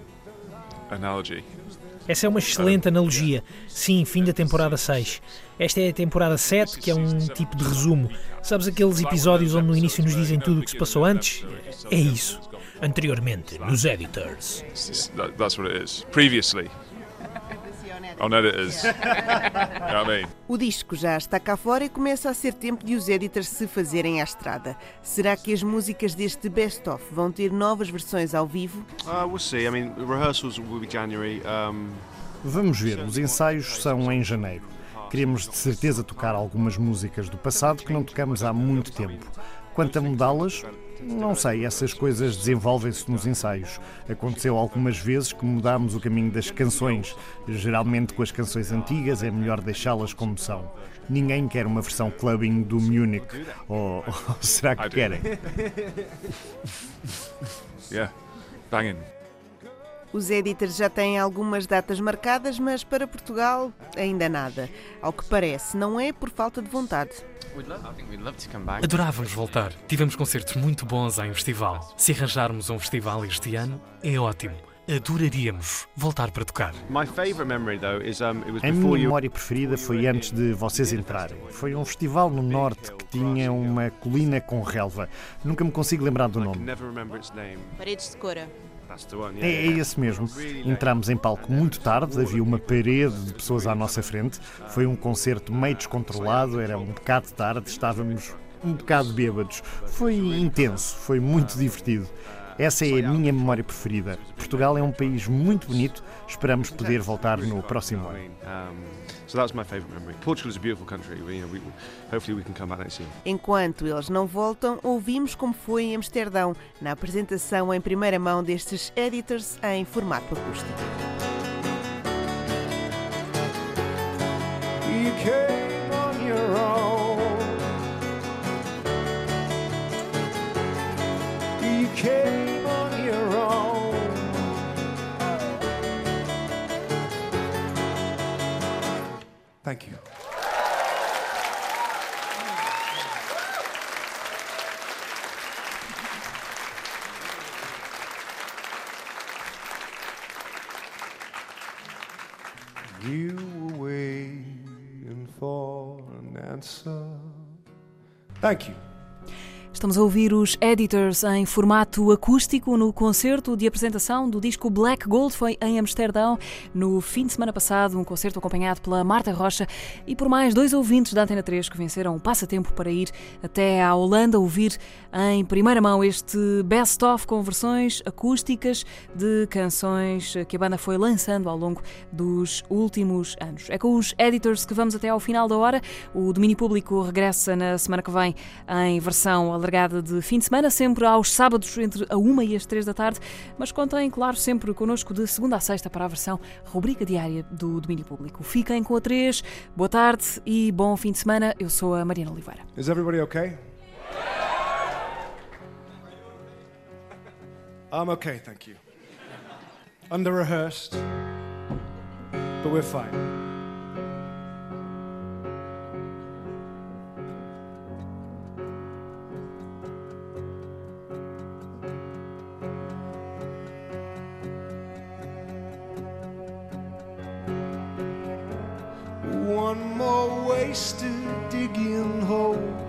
Essa é uma excelente analogia. Sim, fim da temporada 6. Esta é a temporada 7, que é um tipo de resumo. Sabes aqueles episódios onde no início nos dizem tudo o que se passou antes? É isso. Anteriormente, nos editors. That's what it is. Previously. O disco já está cá fora e começa a ser tempo de os editors se fazerem à estrada. Será que as músicas deste best-of vão ter novas versões ao vivo? Uh, we'll see. I mean, rehearsals will be January. Um... Vamos ver, os ensaios são em janeiro. Queremos de certeza tocar algumas músicas do passado que não tocamos há muito tempo. Quanto a mudá-las, não sei, essas coisas desenvolvem-se nos ensaios. Aconteceu algumas vezes que mudámos o caminho das canções. Geralmente com as canções antigas é melhor deixá-las como são. Ninguém quer uma versão clubbing do Munich. Ou, ou será que querem? Yeah, banging. Os editors já têm algumas datas marcadas, mas para Portugal ainda nada. Ao que parece, não é por falta de vontade. Adorávamos voltar. Tivemos concertos muito bons em festival. Se arranjarmos um festival este ano, é ótimo. Adoraríamos voltar para tocar. A minha memória preferida foi antes de vocês entrarem. Foi um festival no norte que tinha uma colina com relva. Nunca me consigo lembrar do nome. Paredes de Cora. É, é esse mesmo. Entramos em palco muito tarde, havia uma parede de pessoas à nossa frente. Foi um concerto meio descontrolado, era um bocado tarde, estávamos um bocado bêbados. Foi intenso, foi muito divertido. Essa é a minha memória preferida. Portugal é um país muito bonito, esperamos poder voltar no próximo ano. So that's my favourite memory. Portugal is a beautiful country. We, you know, we, hopefully we can come back next year. Enquanto eles não voltam, ouvimos como foi em Amsterdão, na apresentação em primeira mão destes editors em formato acústico. You came on your own. You came Thank you. You were waiting for an answer. Thank you. Estamos a ouvir os Editors em formato acústico no concerto de apresentação do disco Black Gold. Foi em Amsterdão no fim de semana passado, um concerto acompanhado pela Marta Rocha e por mais dois ouvintes da Antena 3 que venceram o passatempo para ir até à Holanda ouvir em primeira mão este best-of com versões acústicas de canções que a banda foi lançando ao longo dos últimos anos. É com os Editors que vamos até ao final da hora. O domínio público regressa na semana que vem em versão alargada de fim de semana, sempre aos sábados entre a uma e as três da tarde, mas contem, claro, sempre connosco de segunda a sexta para a versão rubrica diária do domínio público. Fiquem com a três, boa tarde e bom fim de semana. Eu sou a Mariana Oliveira. Is everybody okay? I'm okay, thank you. Under rehearsed, but we're fine. one more wasted digging hole.